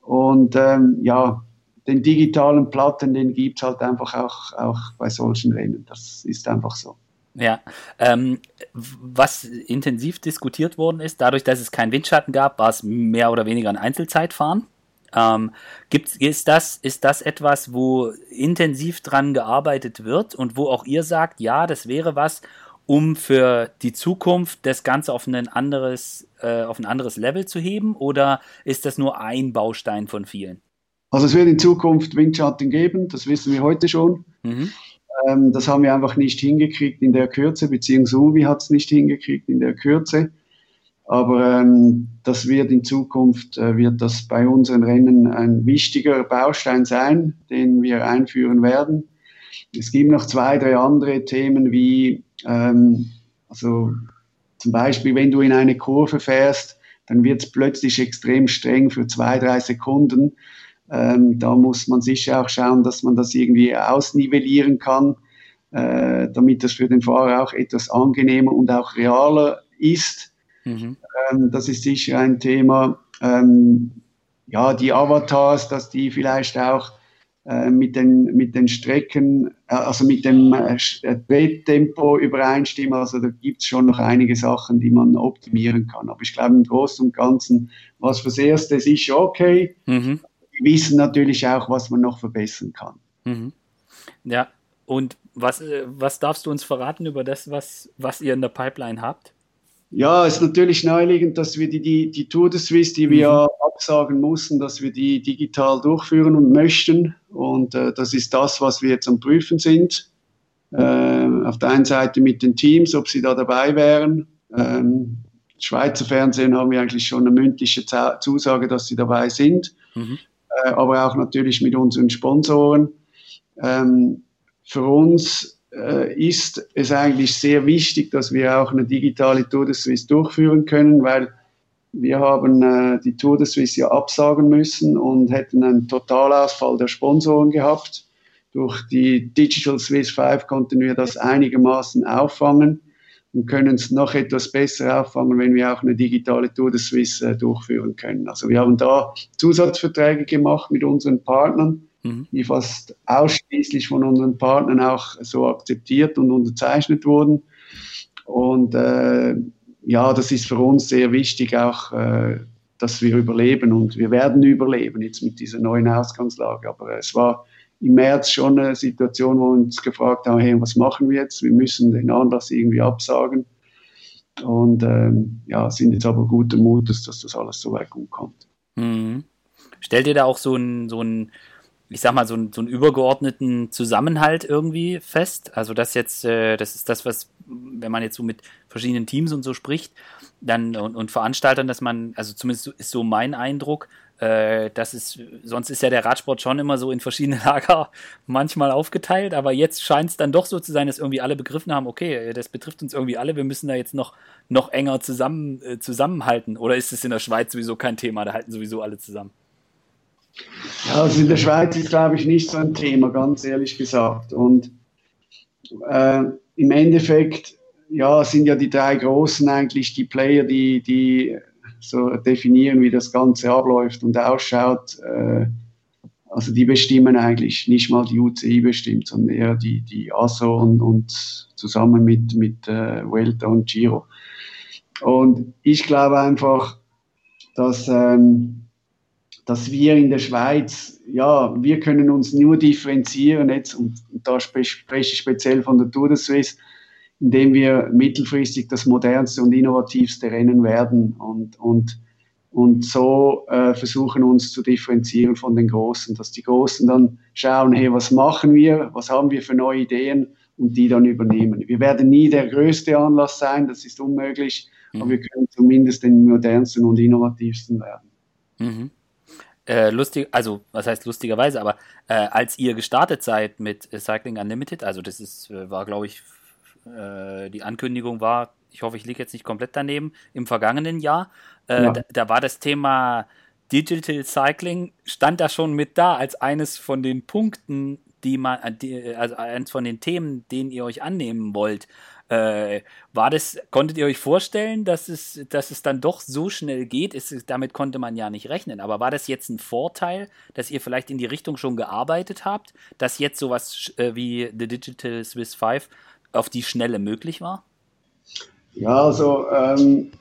Und ähm, ja, den digitalen Platten, den gibt es halt einfach auch, auch bei solchen Rennen. Das ist einfach so. Ja, ähm, was intensiv diskutiert worden ist, dadurch, dass es keinen Windschatten gab, war es mehr oder weniger ein Einzelzeitfahren. Ähm, gibt's, ist, das, ist das etwas, wo intensiv dran gearbeitet wird und wo auch ihr sagt, ja, das wäre was, um für die Zukunft das Ganze auf ein anderes, äh, auf ein anderes Level zu heben? Oder ist das nur ein Baustein von vielen? Also es wird in Zukunft Windschatten geben, das wissen wir heute schon. Mhm. Ähm, das haben wir einfach nicht hingekriegt in der Kürze, beziehungsweise Uvi hat es nicht hingekriegt in der Kürze. Aber ähm, das wird in Zukunft, äh, wird das bei unseren Rennen ein wichtiger Baustein sein, den wir einführen werden. Es gibt noch zwei, drei andere Themen wie ähm, also zum Beispiel, wenn du in eine Kurve fährst, dann wird es plötzlich extrem streng für zwei, drei Sekunden. Ähm, da muss man sicher auch schauen, dass man das irgendwie ausnivellieren kann, äh, damit das für den Fahrer auch etwas angenehmer und auch realer ist. Mhm. Ähm, das ist sicher ein Thema. Ähm, ja, die Avatars, dass die vielleicht auch äh, mit, den, mit den Strecken, also mit dem äh, Drehtempo übereinstimmen. Also da gibt es schon noch einige Sachen, die man optimieren kann. Aber ich glaube im Großen und Ganzen, was fürs Erste ist sicher okay. Mhm. Wir wissen natürlich auch, was man noch verbessern kann. Mhm. Ja, und was, was darfst du uns verraten über das, was, was ihr in der Pipeline habt? Ja, es ist natürlich naheliegend, dass wir die, die, die Tour de Suisse, die wir mhm. absagen mussten, dass wir die digital durchführen und möchten. Und äh, das ist das, was wir jetzt am Prüfen sind. Äh, auf der einen Seite mit den Teams, ob sie da dabei wären. Ähm, Schweizer Fernsehen haben wir eigentlich schon eine mündliche Zusage, dass sie dabei sind. Mhm. Äh, aber auch natürlich mit unseren Sponsoren. Ähm, für uns ist es eigentlich sehr wichtig, dass wir auch eine digitale Tour de Suisse durchführen können, weil Wir haben äh, die Tour de Suisse ja absagen müssen und hätten einen Totalausfall der Sponsoren gehabt. Durch die Digital Swiss 5 konnten wir das einigermaßen auffangen und können es noch etwas besser auffangen, wenn wir auch eine digitale Tour de Suisse äh, durchführen können. Also wir haben da Zusatzverträge gemacht mit unseren Partnern, mhm. die fast ausschließlich von unseren Partnern auch so akzeptiert und unterzeichnet wurden. Und äh, ja, das ist für uns sehr wichtig, auch, äh, dass wir überleben und wir werden überleben jetzt mit dieser neuen Ausgangslage. Aber es war im März schon eine Situation, wo wir uns gefragt haben, hey, was machen wir jetzt? Wir müssen den Anlass irgendwie absagen. Und ähm, ja, sind jetzt aber gute Mutes, dass das alles so weit gut kommt. Mhm. Stellt ihr da auch so ein, so ein ich sag mal, so, so einen übergeordneten Zusammenhalt irgendwie fest. Also das jetzt, äh, das ist das, was, wenn man jetzt so mit verschiedenen Teams und so spricht, dann und, und Veranstaltern, dass man, also zumindest ist so mein Eindruck, äh, das ist, sonst ist ja der Radsport schon immer so in verschiedene Lager manchmal aufgeteilt, aber jetzt scheint es dann doch so zu sein, dass irgendwie alle begriffen haben, okay, das betrifft uns irgendwie alle, wir müssen da jetzt noch, noch enger zusammen, äh, zusammenhalten. Oder ist es in der Schweiz sowieso kein Thema, da halten sowieso alle zusammen? Also in der Schweiz ist, glaube ich, nicht so ein Thema, ganz ehrlich gesagt. Und äh, im Endeffekt, ja, sind ja die drei Großen eigentlich die Player, die, die so definieren, wie das Ganze abläuft und ausschaut. Äh, also die bestimmen eigentlich, nicht mal die UCI bestimmt, sondern eher die, die ASO und, und zusammen mit, mit äh, Welta und Giro. Und ich glaube einfach, dass ähm, dass wir in der Schweiz, ja, wir können uns nur differenzieren jetzt, und, da spreche ich speziell von der Tour de Suisse, indem wir mittelfristig das modernste und innovativste Rennen werden und, und, und so äh, versuchen uns zu differenzieren von den Großen, dass die Großen dann schauen, hey, was machen wir, was haben wir für neue Ideen und die dann übernehmen. Wir werden nie der größte Anlass sein, das ist unmöglich, mhm. aber wir können zumindest den modernsten und innovativsten werden. Mhm äh, lustig, also was heißt lustigerweise, aber äh, als ihr gestartet seid mit Cycling Unlimited, also das ist, äh, war glaube ich, äh, die Ankündigung war, ich hoffe, ich liege jetzt nicht komplett daneben, im vergangenen Jahr, äh, ja. da, da, war das Thema Digital Cycling, stand da schon mit da als eines von den Punkten, die man, die, also eines von den Themen, denen ihr euch annehmen wollt. Äh, war das, konntet ihr euch vorstellen, dass es, dass es dann doch so schnell geht? Ist, damit konnte man ja nicht rechnen. Aber war das jetzt ein Vorteil, dass ihr vielleicht in die Richtung schon gearbeitet habt, dass jetzt sowas äh, wie The Digital Swiss 5 auf die Schnelle möglich war? Ja, also ähm,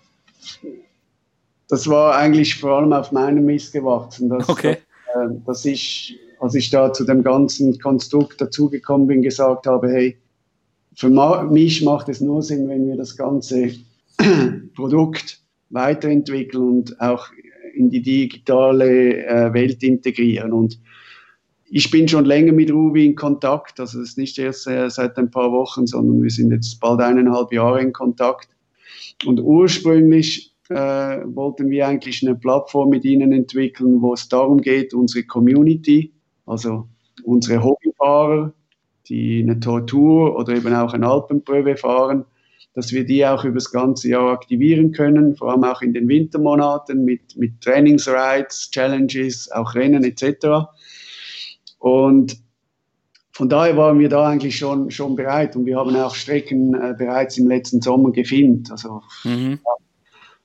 das war eigentlich vor allem auf meinem Mist gewachsen. Dass, okay. Dass, äh, dass ich, als ich da zu dem ganzen Konstrukt dazugekommen bin, gesagt habe, hey, für mich macht es nur Sinn, wenn wir das ganze Produkt weiterentwickeln und auch in die digitale äh, Welt integrieren. Und ich bin schon länger mit Ruby in Kontakt, also es ist nicht erst äh, seit ein paar Wochen, sondern wir sind jetzt bald eineinhalb Jahre in Kontakt. Und ursprünglich äh, wollten wir eigentlich eine Plattform mit ihnen entwickeln, wo es darum geht, unsere Community, also unsere Hobbyfahrer, die eine Tortur oder eben auch eine Alpenprüfe fahren, dass wir die auch über das ganze Jahr aktivieren können, vor allem auch in den Wintermonaten mit, mit Trainingsrides, Challenges, auch Rennen etc. Und von daher waren wir da eigentlich schon, schon bereit und wir haben auch Strecken äh, bereits im letzten Sommer gefilmt. Also, mhm.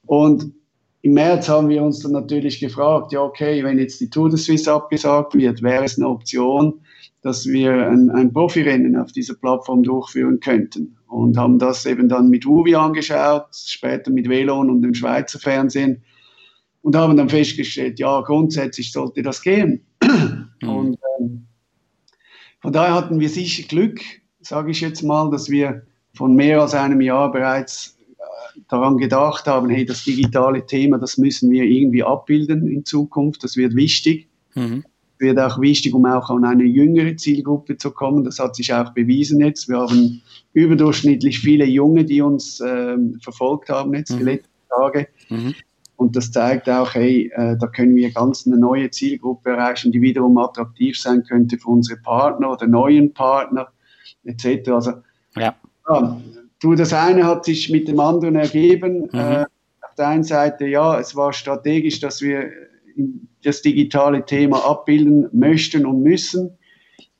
Und im März haben wir uns dann natürlich gefragt, ja okay, wenn jetzt die Tour de Suisse abgesagt wird, wäre es eine Option, dass wir ein, ein Profirennen auf dieser Plattform durchführen könnten. Und haben das eben dann mit Uvi angeschaut, später mit Velon und dem Schweizer Fernsehen und haben dann festgestellt, ja, grundsätzlich sollte das gehen. Mhm. Und ähm, von daher hatten wir sicher Glück, sage ich jetzt mal, dass wir von mehr als einem Jahr bereits daran gedacht haben, hey, das digitale Thema, das müssen wir irgendwie abbilden in Zukunft, das wird wichtig. Mhm wird auch wichtig, um auch an eine jüngere Zielgruppe zu kommen. Das hat sich auch bewiesen jetzt. Wir haben überdurchschnittlich viele Junge, die uns äh, verfolgt haben jetzt mhm. die letzten Tage. Mhm. Und das zeigt auch, hey, äh, da können wir ganz eine neue Zielgruppe erreichen, die wiederum attraktiv sein könnte für unsere Partner oder neuen Partner etc. Also, ja. ja du, das eine hat sich mit dem anderen ergeben. Mhm. Äh, der einen Seite, ja, es war strategisch, dass wir das digitale Thema abbilden möchten und müssen.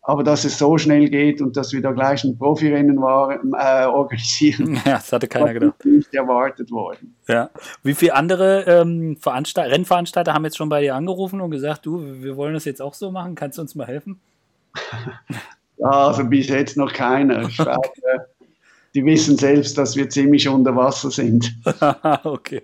Aber dass es so schnell geht und dass wir da gleich ein Profirennen waren, äh, organisieren, ja, das hatte keiner gedacht. nicht erwartet worden. Ja. Wie viele andere ähm, Rennveranstalter haben jetzt schon bei dir angerufen und gesagt, du, wir wollen das jetzt auch so machen, kannst du uns mal helfen? ja, also bis jetzt noch keiner. Ich glaube, die wissen selbst, dass wir ziemlich unter Wasser sind. okay.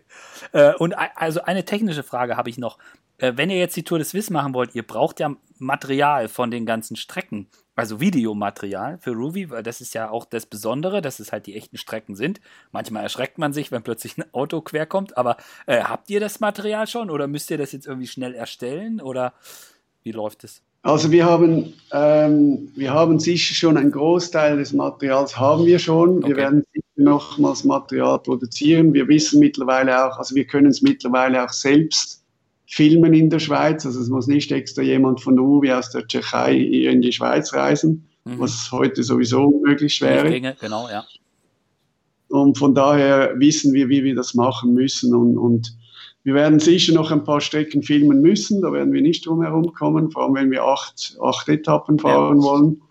Äh, und also eine technische Frage habe ich noch. Äh, wenn ihr jetzt die Tour des Swiss machen wollt, ihr braucht ja Material von den ganzen Strecken, also Videomaterial für Ruby, weil das ist ja auch das Besondere, dass es halt die echten Strecken sind. Manchmal erschreckt man sich, wenn plötzlich ein Auto querkommt, aber äh, habt ihr das Material schon oder müsst ihr das jetzt irgendwie schnell erstellen oder wie läuft es? Also wir haben, ähm, wir haben sicher schon einen Großteil des Materials haben wir schon. Okay. Wir werden sicher nochmals Material produzieren. Wir wissen mittlerweile auch, also wir können es mittlerweile auch selbst filmen in der Schweiz. Also es muss nicht extra jemand von der UWI aus der Tschechei in die Schweiz reisen, mhm. was heute sowieso unmöglich wäre. Genau, ja. Und von daher wissen wir, wie wir das machen müssen. Und, und wir werden sicher noch ein paar Strecken filmen müssen. Da werden wir nicht drum herum kommen, vor allem wenn wir acht, acht Etappen fahren ja. wollen,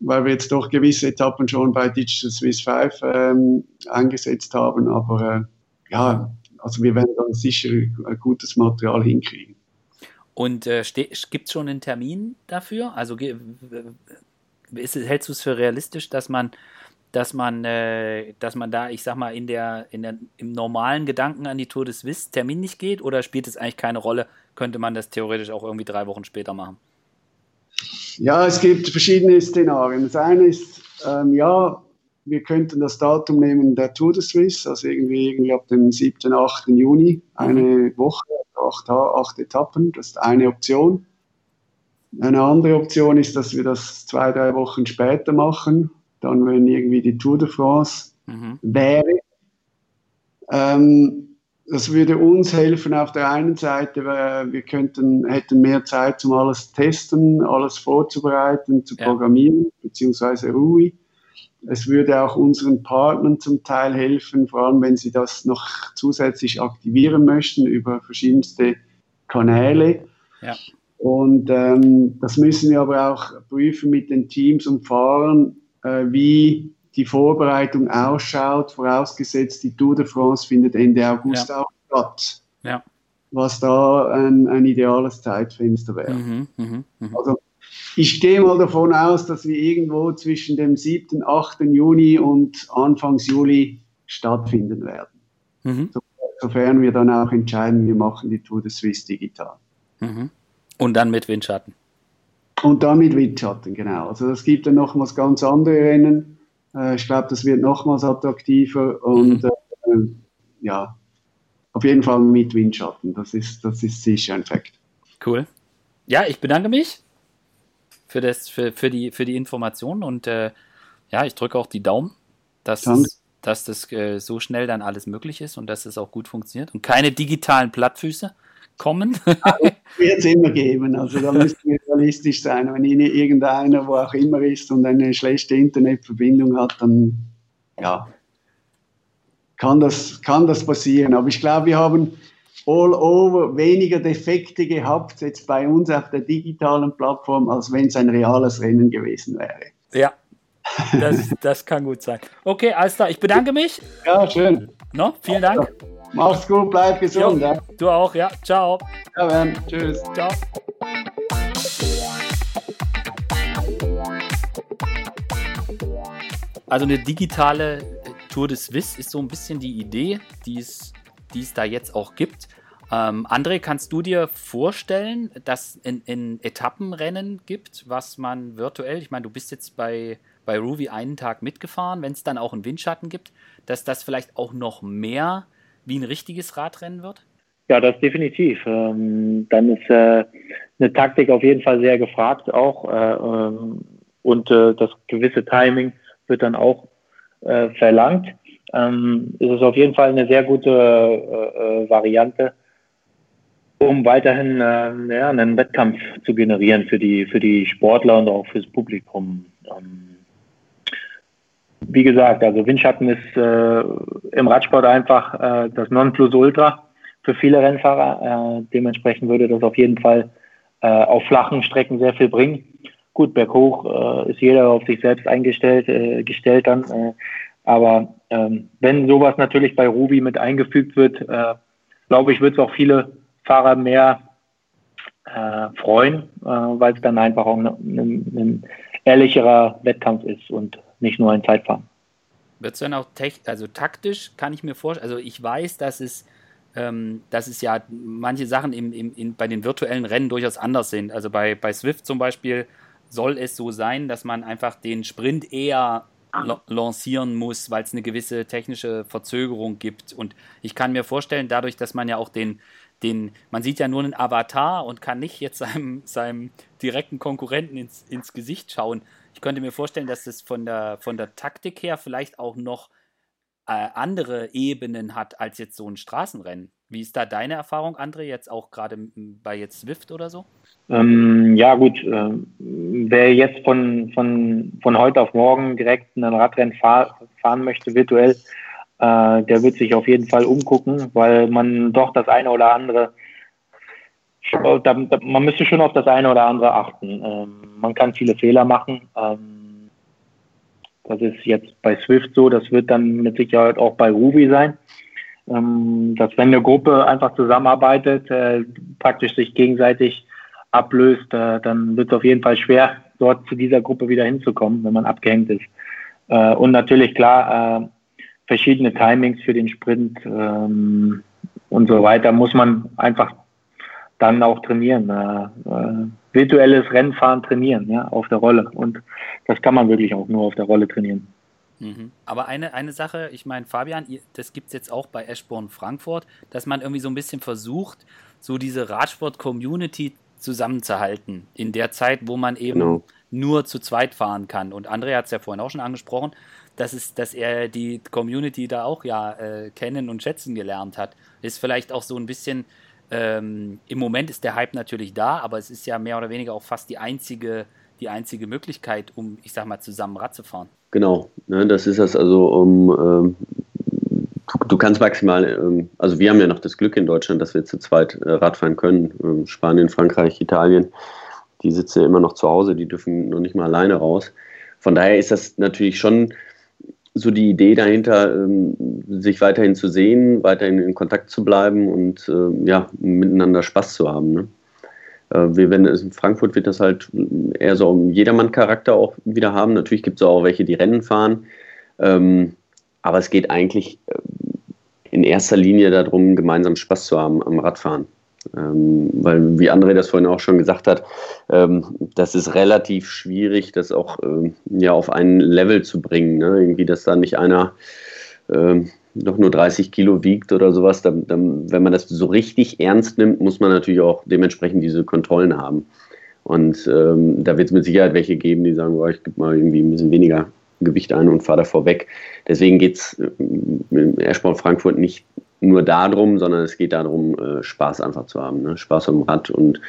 weil wir jetzt doch gewisse Etappen schon bei Digital Swiss 5 ähm, eingesetzt haben. Aber äh, ja, also wir werden dann sicher ein gutes Material hinkriegen. Und äh, gibt es schon einen Termin dafür? Also ist, hältst du es für realistisch, dass man, dass man, äh, dass man da, ich sag mal, in der, in der, im normalen Gedanken an die Tour des Wiss Termin nicht geht? Oder spielt es eigentlich keine Rolle? Könnte man das theoretisch auch irgendwie drei Wochen später machen? Ja, es gibt verschiedene Szenarien. Das eine ist, ähm, ja, wir könnten das Datum nehmen der Tour de Suisse, also irgendwie, irgendwie ab dem 7., 8. Juni, eine mhm. Woche, acht, acht Etappen, das ist eine Option. Eine andere Option ist, dass wir das zwei, drei Wochen später machen, dann wenn irgendwie die Tour de France mhm. wäre. Ähm, das würde uns helfen auf der einen Seite, weil wir könnten, hätten mehr Zeit zum alles testen, alles vorzubereiten, zu programmieren, ja. beziehungsweise RUI. Es würde auch unseren Partnern zum Teil helfen, vor allem wenn sie das noch zusätzlich aktivieren möchten über verschiedenste Kanäle. Ja. Und ähm, das müssen wir aber auch prüfen mit den Teams und Fahrern, wie die Vorbereitung ausschaut, vorausgesetzt die Tour de France findet Ende August ja. auch statt. Ja. Was da ein, ein ideales Zeitfenster wäre. Mhm, mh, mh. Also ich gehe mal davon aus, dass wir irgendwo zwischen dem 7., 8. Juni und Anfangs Juli stattfinden werden. Mhm. sofern wir dann auch entscheiden, wir machen die Tour de Suisse digital. Mhm. Und dann mit Windschatten. Und dann mit Windschatten, genau. Also es gibt dann nochmals ganz andere Rennen. Äh, ich glaube, das wird nochmals attraktiver und mhm. äh, ja, auf jeden Fall mit Windschatten. Das ist, das ist sicher ein Fakt. Cool. Ja, ich bedanke mich für, das, für, für, die, für die Informationen und äh, ja, ich drücke auch die Daumen, dass, das, dass das äh, so schnell dann alles möglich ist und dass es auch gut funktioniert und keine digitalen Plattfüße kommen. Wird es immer geben, also da müssen wir realistisch sein. Wenn Ihnen irgendeiner, wo auch immer ist und eine schlechte Internetverbindung hat, dann ja, kann das, kann das passieren. Aber ich glaube, wir haben all over weniger Defekte gehabt jetzt bei uns auf der digitalen Plattform, als wenn es ein reales Rennen gewesen wäre. Ja, das, das kann gut sein. Okay, alles klar. Ich bedanke mich. Ja, schön. No, vielen Dank. Mach's gut, bleib gesund. Jo, ja. Du auch, ja. Ciao. Ja, Ben. Tschüss. Ciao. Also eine digitale Tour de Suisse ist so ein bisschen die Idee, die es die es da jetzt auch gibt. Ähm, André, kannst du dir vorstellen, dass es in, in Etappenrennen gibt, was man virtuell, ich meine, du bist jetzt bei, bei Ruby einen Tag mitgefahren, wenn es dann auch einen Windschatten gibt, dass das vielleicht auch noch mehr wie ein richtiges Radrennen wird? Ja, das definitiv. Ähm, dann ist äh, eine Taktik auf jeden Fall sehr gefragt auch äh, ähm, und äh, das gewisse Timing wird dann auch äh, verlangt ähm, ist auf jeden Fall eine sehr gute äh, äh, Variante, um weiterhin ja, einen Wettkampf zu generieren für die, für die Sportler und auch fürs Publikum. Ähm, wie gesagt, also Windschatten ist äh, im Radsport einfach äh, das Nonplusultra für viele Rennfahrer. Äh, dementsprechend würde das auf jeden Fall äh, auf flachen Strecken sehr viel bringen. Gut, berghoch äh, ist jeder auf sich selbst eingestellt, äh, gestellt dann. Äh, aber ähm, wenn sowas natürlich bei Ruby mit eingefügt wird, äh, glaube ich, wird es auch viele Fahrer mehr äh, freuen, äh, weil es dann einfach auch ein, ein, ein ehrlicherer Wettkampf ist und nicht nur ein Zeitfahren. Wird es dann auch also taktisch kann ich mir vorstellen, also ich weiß, dass es, ähm, dass es ja manche Sachen im, im, in, bei den virtuellen Rennen durchaus anders sind. Also bei, bei Swift zum Beispiel soll es so sein, dass man einfach den Sprint eher lancieren muss, weil es eine gewisse technische Verzögerung gibt. Und ich kann mir vorstellen, dadurch, dass man ja auch den, den, man sieht ja nur einen Avatar und kann nicht jetzt seinem, seinem direkten Konkurrenten ins, ins Gesicht schauen. Ich könnte mir vorstellen, dass es von der, von der Taktik her vielleicht auch noch äh, andere Ebenen hat als jetzt so ein Straßenrennen. Wie ist da deine Erfahrung, André, jetzt auch gerade bei jetzt Swift oder so? Ähm, ja gut, äh, wer jetzt von, von, von heute auf morgen direkt ein Radrennen fahr, fahren möchte, virtuell, äh, der wird sich auf jeden Fall umgucken, weil man doch das eine oder andere, da, da, man müsste schon auf das eine oder andere achten. Ähm, man kann viele Fehler machen. Ähm, das ist jetzt bei Swift so, das wird dann mit Sicherheit auch bei Ruby sein. Ähm, dass wenn eine Gruppe einfach zusammenarbeitet, äh, praktisch sich gegenseitig ablöst, äh, dann wird es auf jeden Fall schwer, dort zu dieser Gruppe wieder hinzukommen, wenn man abgehängt ist. Äh, und natürlich klar, äh, verschiedene Timings für den Sprint ähm, und so weiter muss man einfach dann auch trainieren. Äh, äh, virtuelles Rennfahren trainieren, ja, auf der Rolle. Und das kann man wirklich auch nur auf der Rolle trainieren. Mhm. Aber eine, eine Sache, ich meine, Fabian, das gibt es jetzt auch bei Eschborn Frankfurt, dass man irgendwie so ein bisschen versucht, so diese Radsport-Community zusammenzuhalten in der Zeit, wo man eben genau. nur zu zweit fahren kann. Und André hat es ja vorhin auch schon angesprochen, dass, es, dass er die Community da auch ja äh, kennen und schätzen gelernt hat. Ist vielleicht auch so ein bisschen, ähm, im Moment ist der Hype natürlich da, aber es ist ja mehr oder weniger auch fast die einzige, die einzige Möglichkeit, um, ich sag mal, zusammen Rad zu fahren. Genau, ne, das ist das also, um, ähm, du, du, kannst maximal, ähm, also wir haben ja noch das Glück in Deutschland, dass wir zu zweit äh, Rad fahren können. Ähm, Spanien, Frankreich, Italien, die sitzen ja immer noch zu Hause, die dürfen noch nicht mal alleine raus. Von daher ist das natürlich schon so die Idee dahinter, ähm, sich weiterhin zu sehen, weiterhin in Kontakt zu bleiben und äh, ja, miteinander Spaß zu haben. Ne? Äh, wir, wenn es in Frankfurt wird das halt eher so um Jedermann-Charakter auch wieder haben. Natürlich gibt es auch welche, die Rennen fahren. Ähm, aber es geht eigentlich äh, in erster Linie darum, gemeinsam Spaß zu haben am Radfahren. Ähm, weil, wie André das vorhin auch schon gesagt hat, ähm, das ist relativ schwierig, das auch ähm, ja, auf ein Level zu bringen. Ne? Irgendwie, dass da nicht einer ähm, doch nur 30 Kilo wiegt oder sowas. Dann, dann, wenn man das so richtig ernst nimmt, muss man natürlich auch dementsprechend diese Kontrollen haben. Und ähm, da wird es mit Sicherheit welche geben, die sagen, oh, ich gebe mal irgendwie ein bisschen weniger Gewicht ein und fahre davor weg. Deswegen geht es äh, im Airsport Frankfurt nicht nur darum, sondern es geht darum, äh, Spaß einfach zu haben. Ne? Spaß am Rad und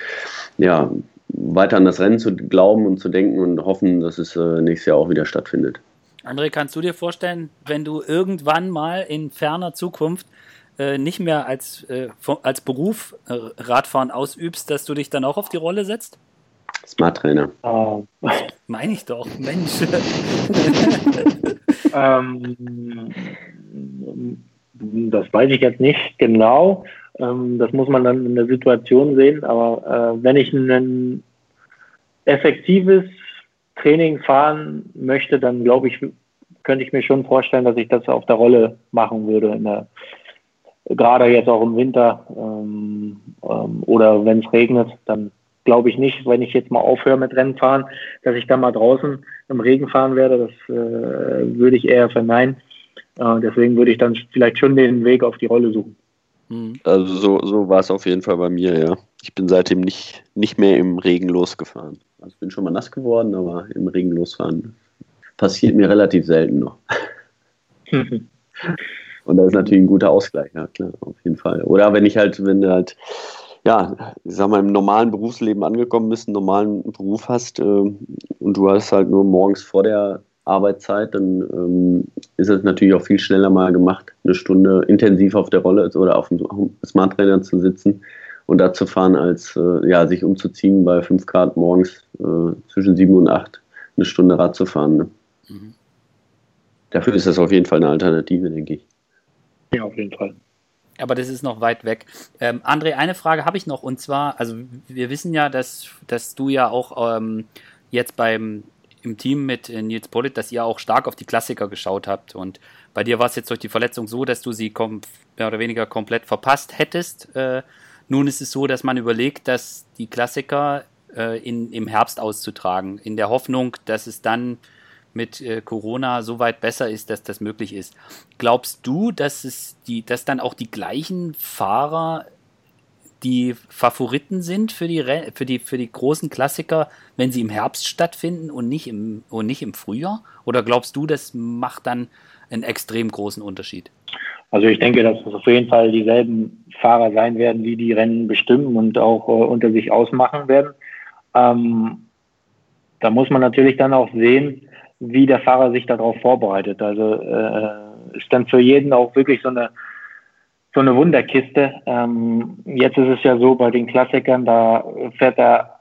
ja, weiter an das Rennen zu glauben und zu denken und hoffen, dass es äh, nächstes Jahr auch wieder stattfindet. André, kannst du dir vorstellen, wenn du irgendwann mal in ferner Zukunft äh, nicht mehr als, äh, als Beruf äh, Radfahren ausübst, dass du dich dann auch auf die Rolle setzt? Smart Trainer. Oh. Meine ich doch, Mensch. ähm, das weiß ich jetzt nicht genau. Ähm, das muss man dann in der Situation sehen. Aber äh, wenn ich ein effektives Training fahren möchte, dann glaube ich, könnte ich mir schon vorstellen, dass ich das auf der Rolle machen würde. Der, gerade jetzt auch im Winter ähm, ähm, oder wenn es regnet, dann glaube ich nicht, wenn ich jetzt mal aufhöre mit Rennfahren, dass ich dann mal draußen im Regen fahren werde. Das äh, würde ich eher verneinen. Äh, deswegen würde ich dann vielleicht schon den Weg auf die Rolle suchen. Hm. Also so, so war es auf jeden Fall bei mir, ja. Ich bin seitdem nicht, nicht mehr im Regen losgefahren. Also ich bin schon mal nass geworden, aber im Regen losfahren passiert mir relativ selten noch. Und das ist natürlich ein guter Ausgleich, ja klar, auf jeden Fall. Oder wenn ich halt, wenn du halt, ja, ich sag mal, im normalen Berufsleben angekommen bist, einen normalen Beruf hast äh, und du hast halt nur morgens vor der Arbeitszeit, dann ähm, ist es natürlich auch viel schneller mal gemacht, eine Stunde intensiv auf der Rolle oder auf dem Smart Trainer zu sitzen und da zu fahren, als äh, ja, sich umzuziehen bei 5 Grad morgens äh, zwischen 7 und 8 eine Stunde Rad zu fahren. Ne? Mhm. Dafür ist das auf jeden Fall eine Alternative, denke ich. Ja, auf jeden Fall. Aber das ist noch weit weg. Ähm, André, eine Frage habe ich noch und zwar, also wir wissen ja, dass, dass du ja auch ähm, jetzt beim im Team mit äh, Nils Pollitt, dass ihr auch stark auf die Klassiker geschaut habt. Und bei dir war es jetzt durch die Verletzung so, dass du sie mehr oder weniger komplett verpasst hättest. Äh, nun ist es so, dass man überlegt, dass die Klassiker äh, in, im Herbst auszutragen, in der Hoffnung, dass es dann mit äh, Corona so weit besser ist, dass das möglich ist. Glaubst du, dass es die, dass dann auch die gleichen Fahrer die Favoriten sind für die, für die, für die großen Klassiker, wenn sie im Herbst stattfinden und nicht im, und nicht im Frühjahr? Oder glaubst du, das macht dann einen extrem großen Unterschied? Also ich denke, dass es auf jeden Fall dieselben Fahrer sein werden, die die Rennen bestimmen und auch äh, unter sich ausmachen werden. Ähm, da muss man natürlich dann auch sehen, wie der Fahrer sich darauf vorbereitet. Also äh, ist dann für jeden auch wirklich so eine so eine Wunderkiste. Ähm, jetzt ist es ja so bei den Klassikern, da fährt der,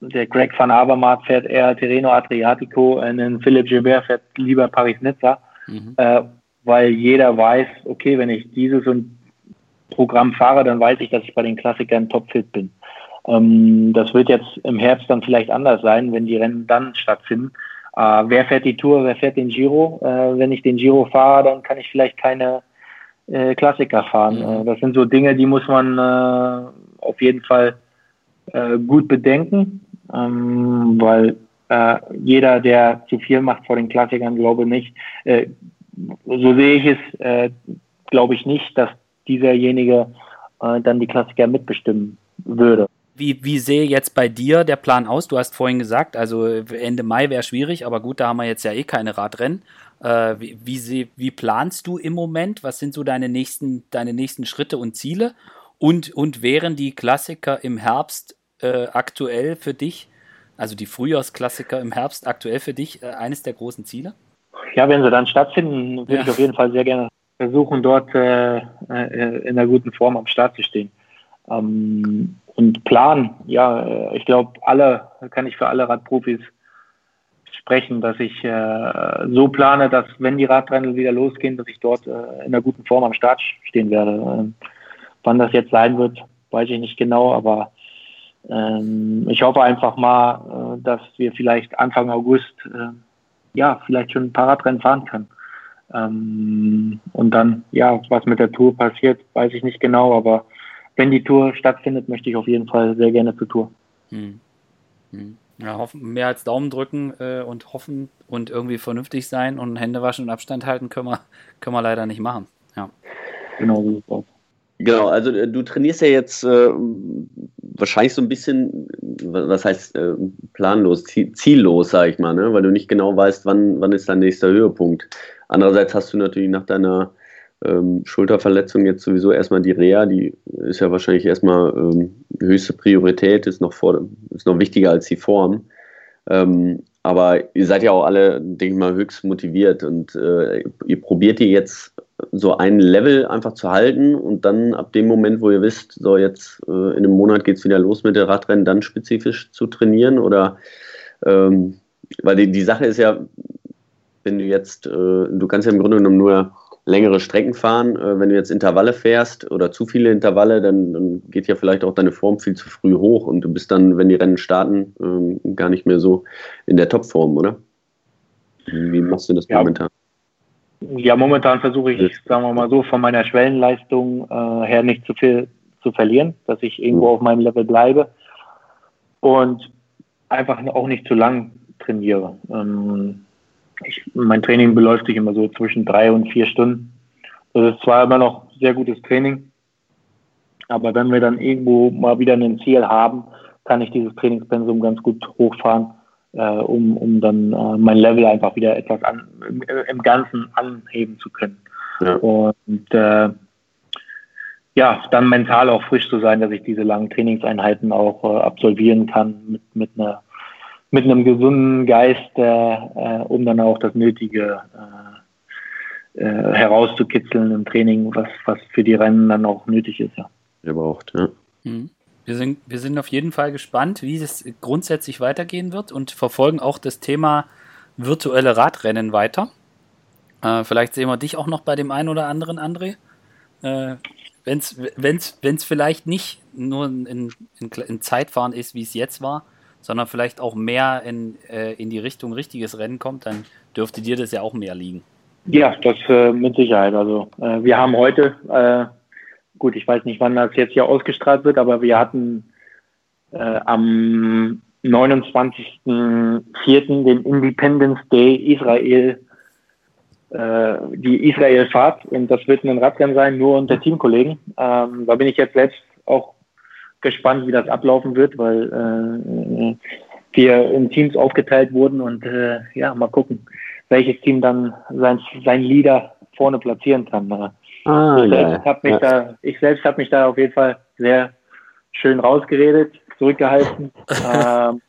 der Greg van Avermaet fährt eher Terreno Adriatico, einen Philipp Gilbert fährt lieber Paris-Nizza, mhm. äh, weil jeder weiß, okay, wenn ich dieses und Programm fahre, dann weiß ich, dass ich bei den Klassikern topfit bin. Ähm, das wird jetzt im Herbst dann vielleicht anders sein, wenn die Rennen dann stattfinden. Äh, wer fährt die Tour, wer fährt den Giro? Äh, wenn ich den Giro fahre, dann kann ich vielleicht keine äh, Klassiker fahren. Mhm. Äh, das sind so Dinge, die muss man äh, auf jeden Fall äh, gut bedenken, ähm, weil jeder, der zu viel macht vor den Klassikern, glaube nicht, so sehe ich es, glaube ich nicht, dass dieserjenige dann die Klassiker mitbestimmen würde. Wie, wie sehe jetzt bei dir der Plan aus? Du hast vorhin gesagt, also Ende Mai wäre schwierig, aber gut, da haben wir jetzt ja eh keine Radrennen. Äh, wie, wie, sie, wie, planst du im Moment? Was sind so deine nächsten, deine nächsten Schritte und Ziele? Und, und wären die Klassiker im Herbst äh, aktuell für dich, also die Frühjahrsklassiker im Herbst aktuell für dich, äh, eines der großen Ziele? Ja, wenn sie dann stattfinden, würde ja. ich auf jeden Fall sehr gerne versuchen, dort äh, äh, in einer guten Form am Start zu stehen. Ähm, und Plan, ja, äh, ich glaube, alle, kann ich für alle Radprofis sprechen, dass ich äh, so plane, dass wenn die Radrennen wieder losgehen, dass ich dort äh, in einer guten Form am Start stehen werde. Ähm, wann das jetzt sein wird, weiß ich nicht genau, aber ähm, ich hoffe einfach mal, äh, dass wir vielleicht Anfang August äh, ja vielleicht schon ein paar Radrennen fahren können. Ähm, und dann, ja, was mit der Tour passiert, weiß ich nicht genau, aber wenn die Tour stattfindet, möchte ich auf jeden Fall sehr gerne zur Tour. Hm. Hm. Ja, hoffen, mehr als Daumen drücken äh, und hoffen und irgendwie vernünftig sein und Hände waschen und Abstand halten können wir, können wir leider nicht machen. Ja. Genau, Genau, also äh, du trainierst ja jetzt äh, wahrscheinlich so ein bisschen, was heißt äh, planlos, ziellos, sag ich mal, ne? weil du nicht genau weißt, wann, wann ist dein nächster Höhepunkt. Andererseits hast du natürlich nach deiner ähm, Schulterverletzung jetzt sowieso erstmal die Reha, die ist ja wahrscheinlich erstmal ähm, höchste Priorität, ist noch, vor, ist noch wichtiger als die Form. Ähm, aber ihr seid ja auch alle, denke ich mal, höchst motiviert und äh, ihr probiert ihr jetzt so ein Level einfach zu halten und dann ab dem Moment, wo ihr wisst, so jetzt äh, in einem Monat geht es wieder los mit der Radrennen, dann spezifisch zu trainieren oder ähm, weil die, die Sache ist ja, wenn du jetzt, äh, du kannst ja im Grunde genommen nur längere Strecken fahren. Äh, wenn du jetzt Intervalle fährst oder zu viele Intervalle, dann, dann, geht ja vielleicht auch deine Form viel zu früh hoch und du bist dann, wenn die Rennen starten, ähm, gar nicht mehr so in der Topform, oder? Wie machst du das ja. momentan? Ja, momentan versuche ich, sagen wir mal so, von meiner Schwellenleistung äh, her nicht zu viel zu verlieren, dass ich irgendwo mhm. auf meinem Level bleibe und einfach auch nicht zu lang trainiere. Ähm, ich, mein Training beläuft sich immer so zwischen drei und vier Stunden. Das ist zwar immer noch sehr gutes Training, aber wenn wir dann irgendwo mal wieder ein Ziel haben, kann ich dieses Trainingspensum ganz gut hochfahren, äh, um, um dann äh, mein Level einfach wieder etwas an, im, im Ganzen anheben zu können. Ja. Und äh, ja, dann mental auch frisch zu sein, dass ich diese langen Trainingseinheiten auch äh, absolvieren kann mit, mit einer mit einem gesunden Geist, äh, um dann auch das Nötige äh, äh, herauszukitzeln im Training, was, was für die Rennen dann auch nötig ist. Ja. Er braucht, ja. Mhm. Wir sind, wir sind auf jeden Fall gespannt, wie es grundsätzlich weitergehen wird und verfolgen auch das Thema virtuelle Radrennen weiter. Äh, vielleicht sehen wir dich auch noch bei dem einen oder anderen, André. Äh, Wenn es vielleicht nicht nur in, in, in Zeitfahren ist, wie es jetzt war, sondern vielleicht auch mehr in, äh, in die Richtung richtiges Rennen kommt, dann dürfte dir das ja auch mehr liegen. Ja, das äh, mit Sicherheit. Also äh, wir haben heute, äh, gut, ich weiß nicht, wann das jetzt hier ausgestrahlt wird, aber wir hatten äh, am 29.04. den Independence Day Israel, äh, die Israel-Fahrt und das wird ein Radrennen sein, nur unter Teamkollegen. Ähm, da bin ich jetzt selbst auch gespannt, wie das ablaufen wird, weil äh, wir in Teams aufgeteilt wurden und äh, ja, mal gucken, welches Team dann sein, sein Leader vorne platzieren kann. Ah, ich, selbst hab mich ja. da, ich selbst habe mich da auf jeden Fall sehr schön rausgeredet, zurückgehalten. ähm,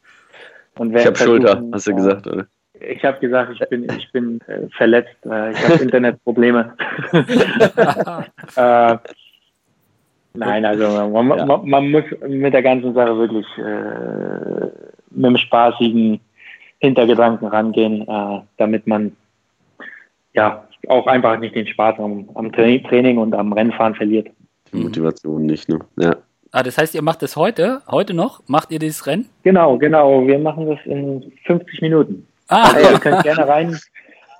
und ich habe Schulter, hast du gesagt, oder? Ich habe gesagt, ich bin, ich bin äh, verletzt. Äh, ich habe Internetprobleme. äh, Nein, also man, ja. man, man, muss mit der ganzen Sache wirklich äh, mit einem spaßigen Hintergedanken rangehen, äh, damit man ja auch einfach nicht den Spaß am, am Training und am Rennfahren verliert. Die Motivation nicht, ne? Ja. Ah, das heißt, ihr macht das heute, heute noch? Macht ihr dieses Rennen? Genau, genau. Wir machen das in 50 Minuten. Ah. Also ihr könnt gerne rein,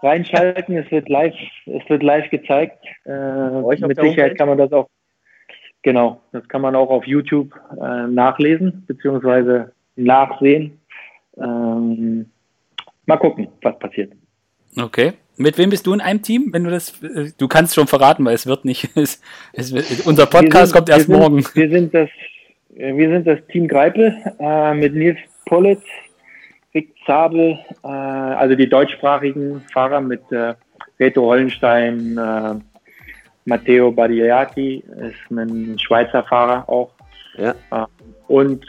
reinschalten. Es wird live, es wird live gezeigt. Äh, mit Sicherheit kann man das auch Genau, das kann man auch auf YouTube äh, nachlesen beziehungsweise nachsehen. Ähm, mal gucken, was passiert. Okay. Mit wem bist du in einem Team? Wenn du das, äh, du kannst schon verraten, weil es wird nicht. Es, es unser Podcast sind, kommt erst wir morgen. wir sind das, wir sind das Team Greipel äh, mit Nils Politz, Rick Zabel, äh, also die deutschsprachigen Fahrer mit äh, Reto Hollenstein, äh, Matteo Badiati ist ein Schweizer Fahrer auch. Ja. Äh, und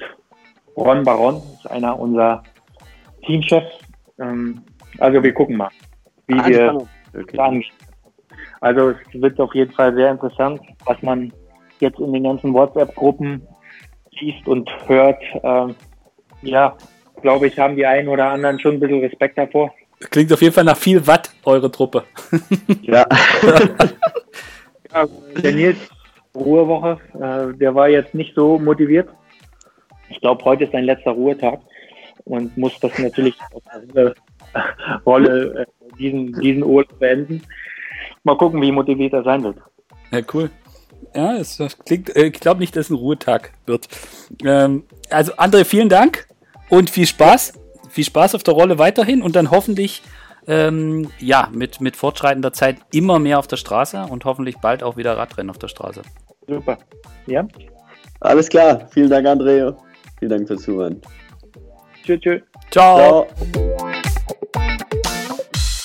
Ron Baron ist einer unserer Teamchefs. Ähm, also wir gucken mal, wie ah, wir okay. Also es wird auf jeden Fall sehr interessant, was man jetzt in den ganzen WhatsApp-Gruppen liest und hört. Ähm, ja, glaube ich, haben die einen oder anderen schon ein bisschen Respekt davor. Klingt auf jeden Fall nach viel Watt, eure Truppe. Ja. Ja, der Nils, Ruhewoche, äh, der war jetzt nicht so motiviert. Ich glaube, heute ist sein letzter Ruhetag und muss das natürlich auf eine Rolle äh, diesen, diesen Urlaub beenden. Mal gucken, wie motiviert er sein wird. Ja, cool. Ja, es klingt, äh, ich glaube nicht, dass es ein Ruhetag wird. Ähm, also, André, vielen Dank und viel Spaß. Viel Spaß auf der Rolle weiterhin und dann hoffentlich ähm, ja, mit, mit fortschreitender Zeit immer mehr auf der Straße und hoffentlich bald auch wieder Radrennen auf der Straße. Super. Ja. Alles klar. Vielen Dank, André. Vielen Dank fürs Zuhören. Tschüss, tschüss. Ciao. Ciao.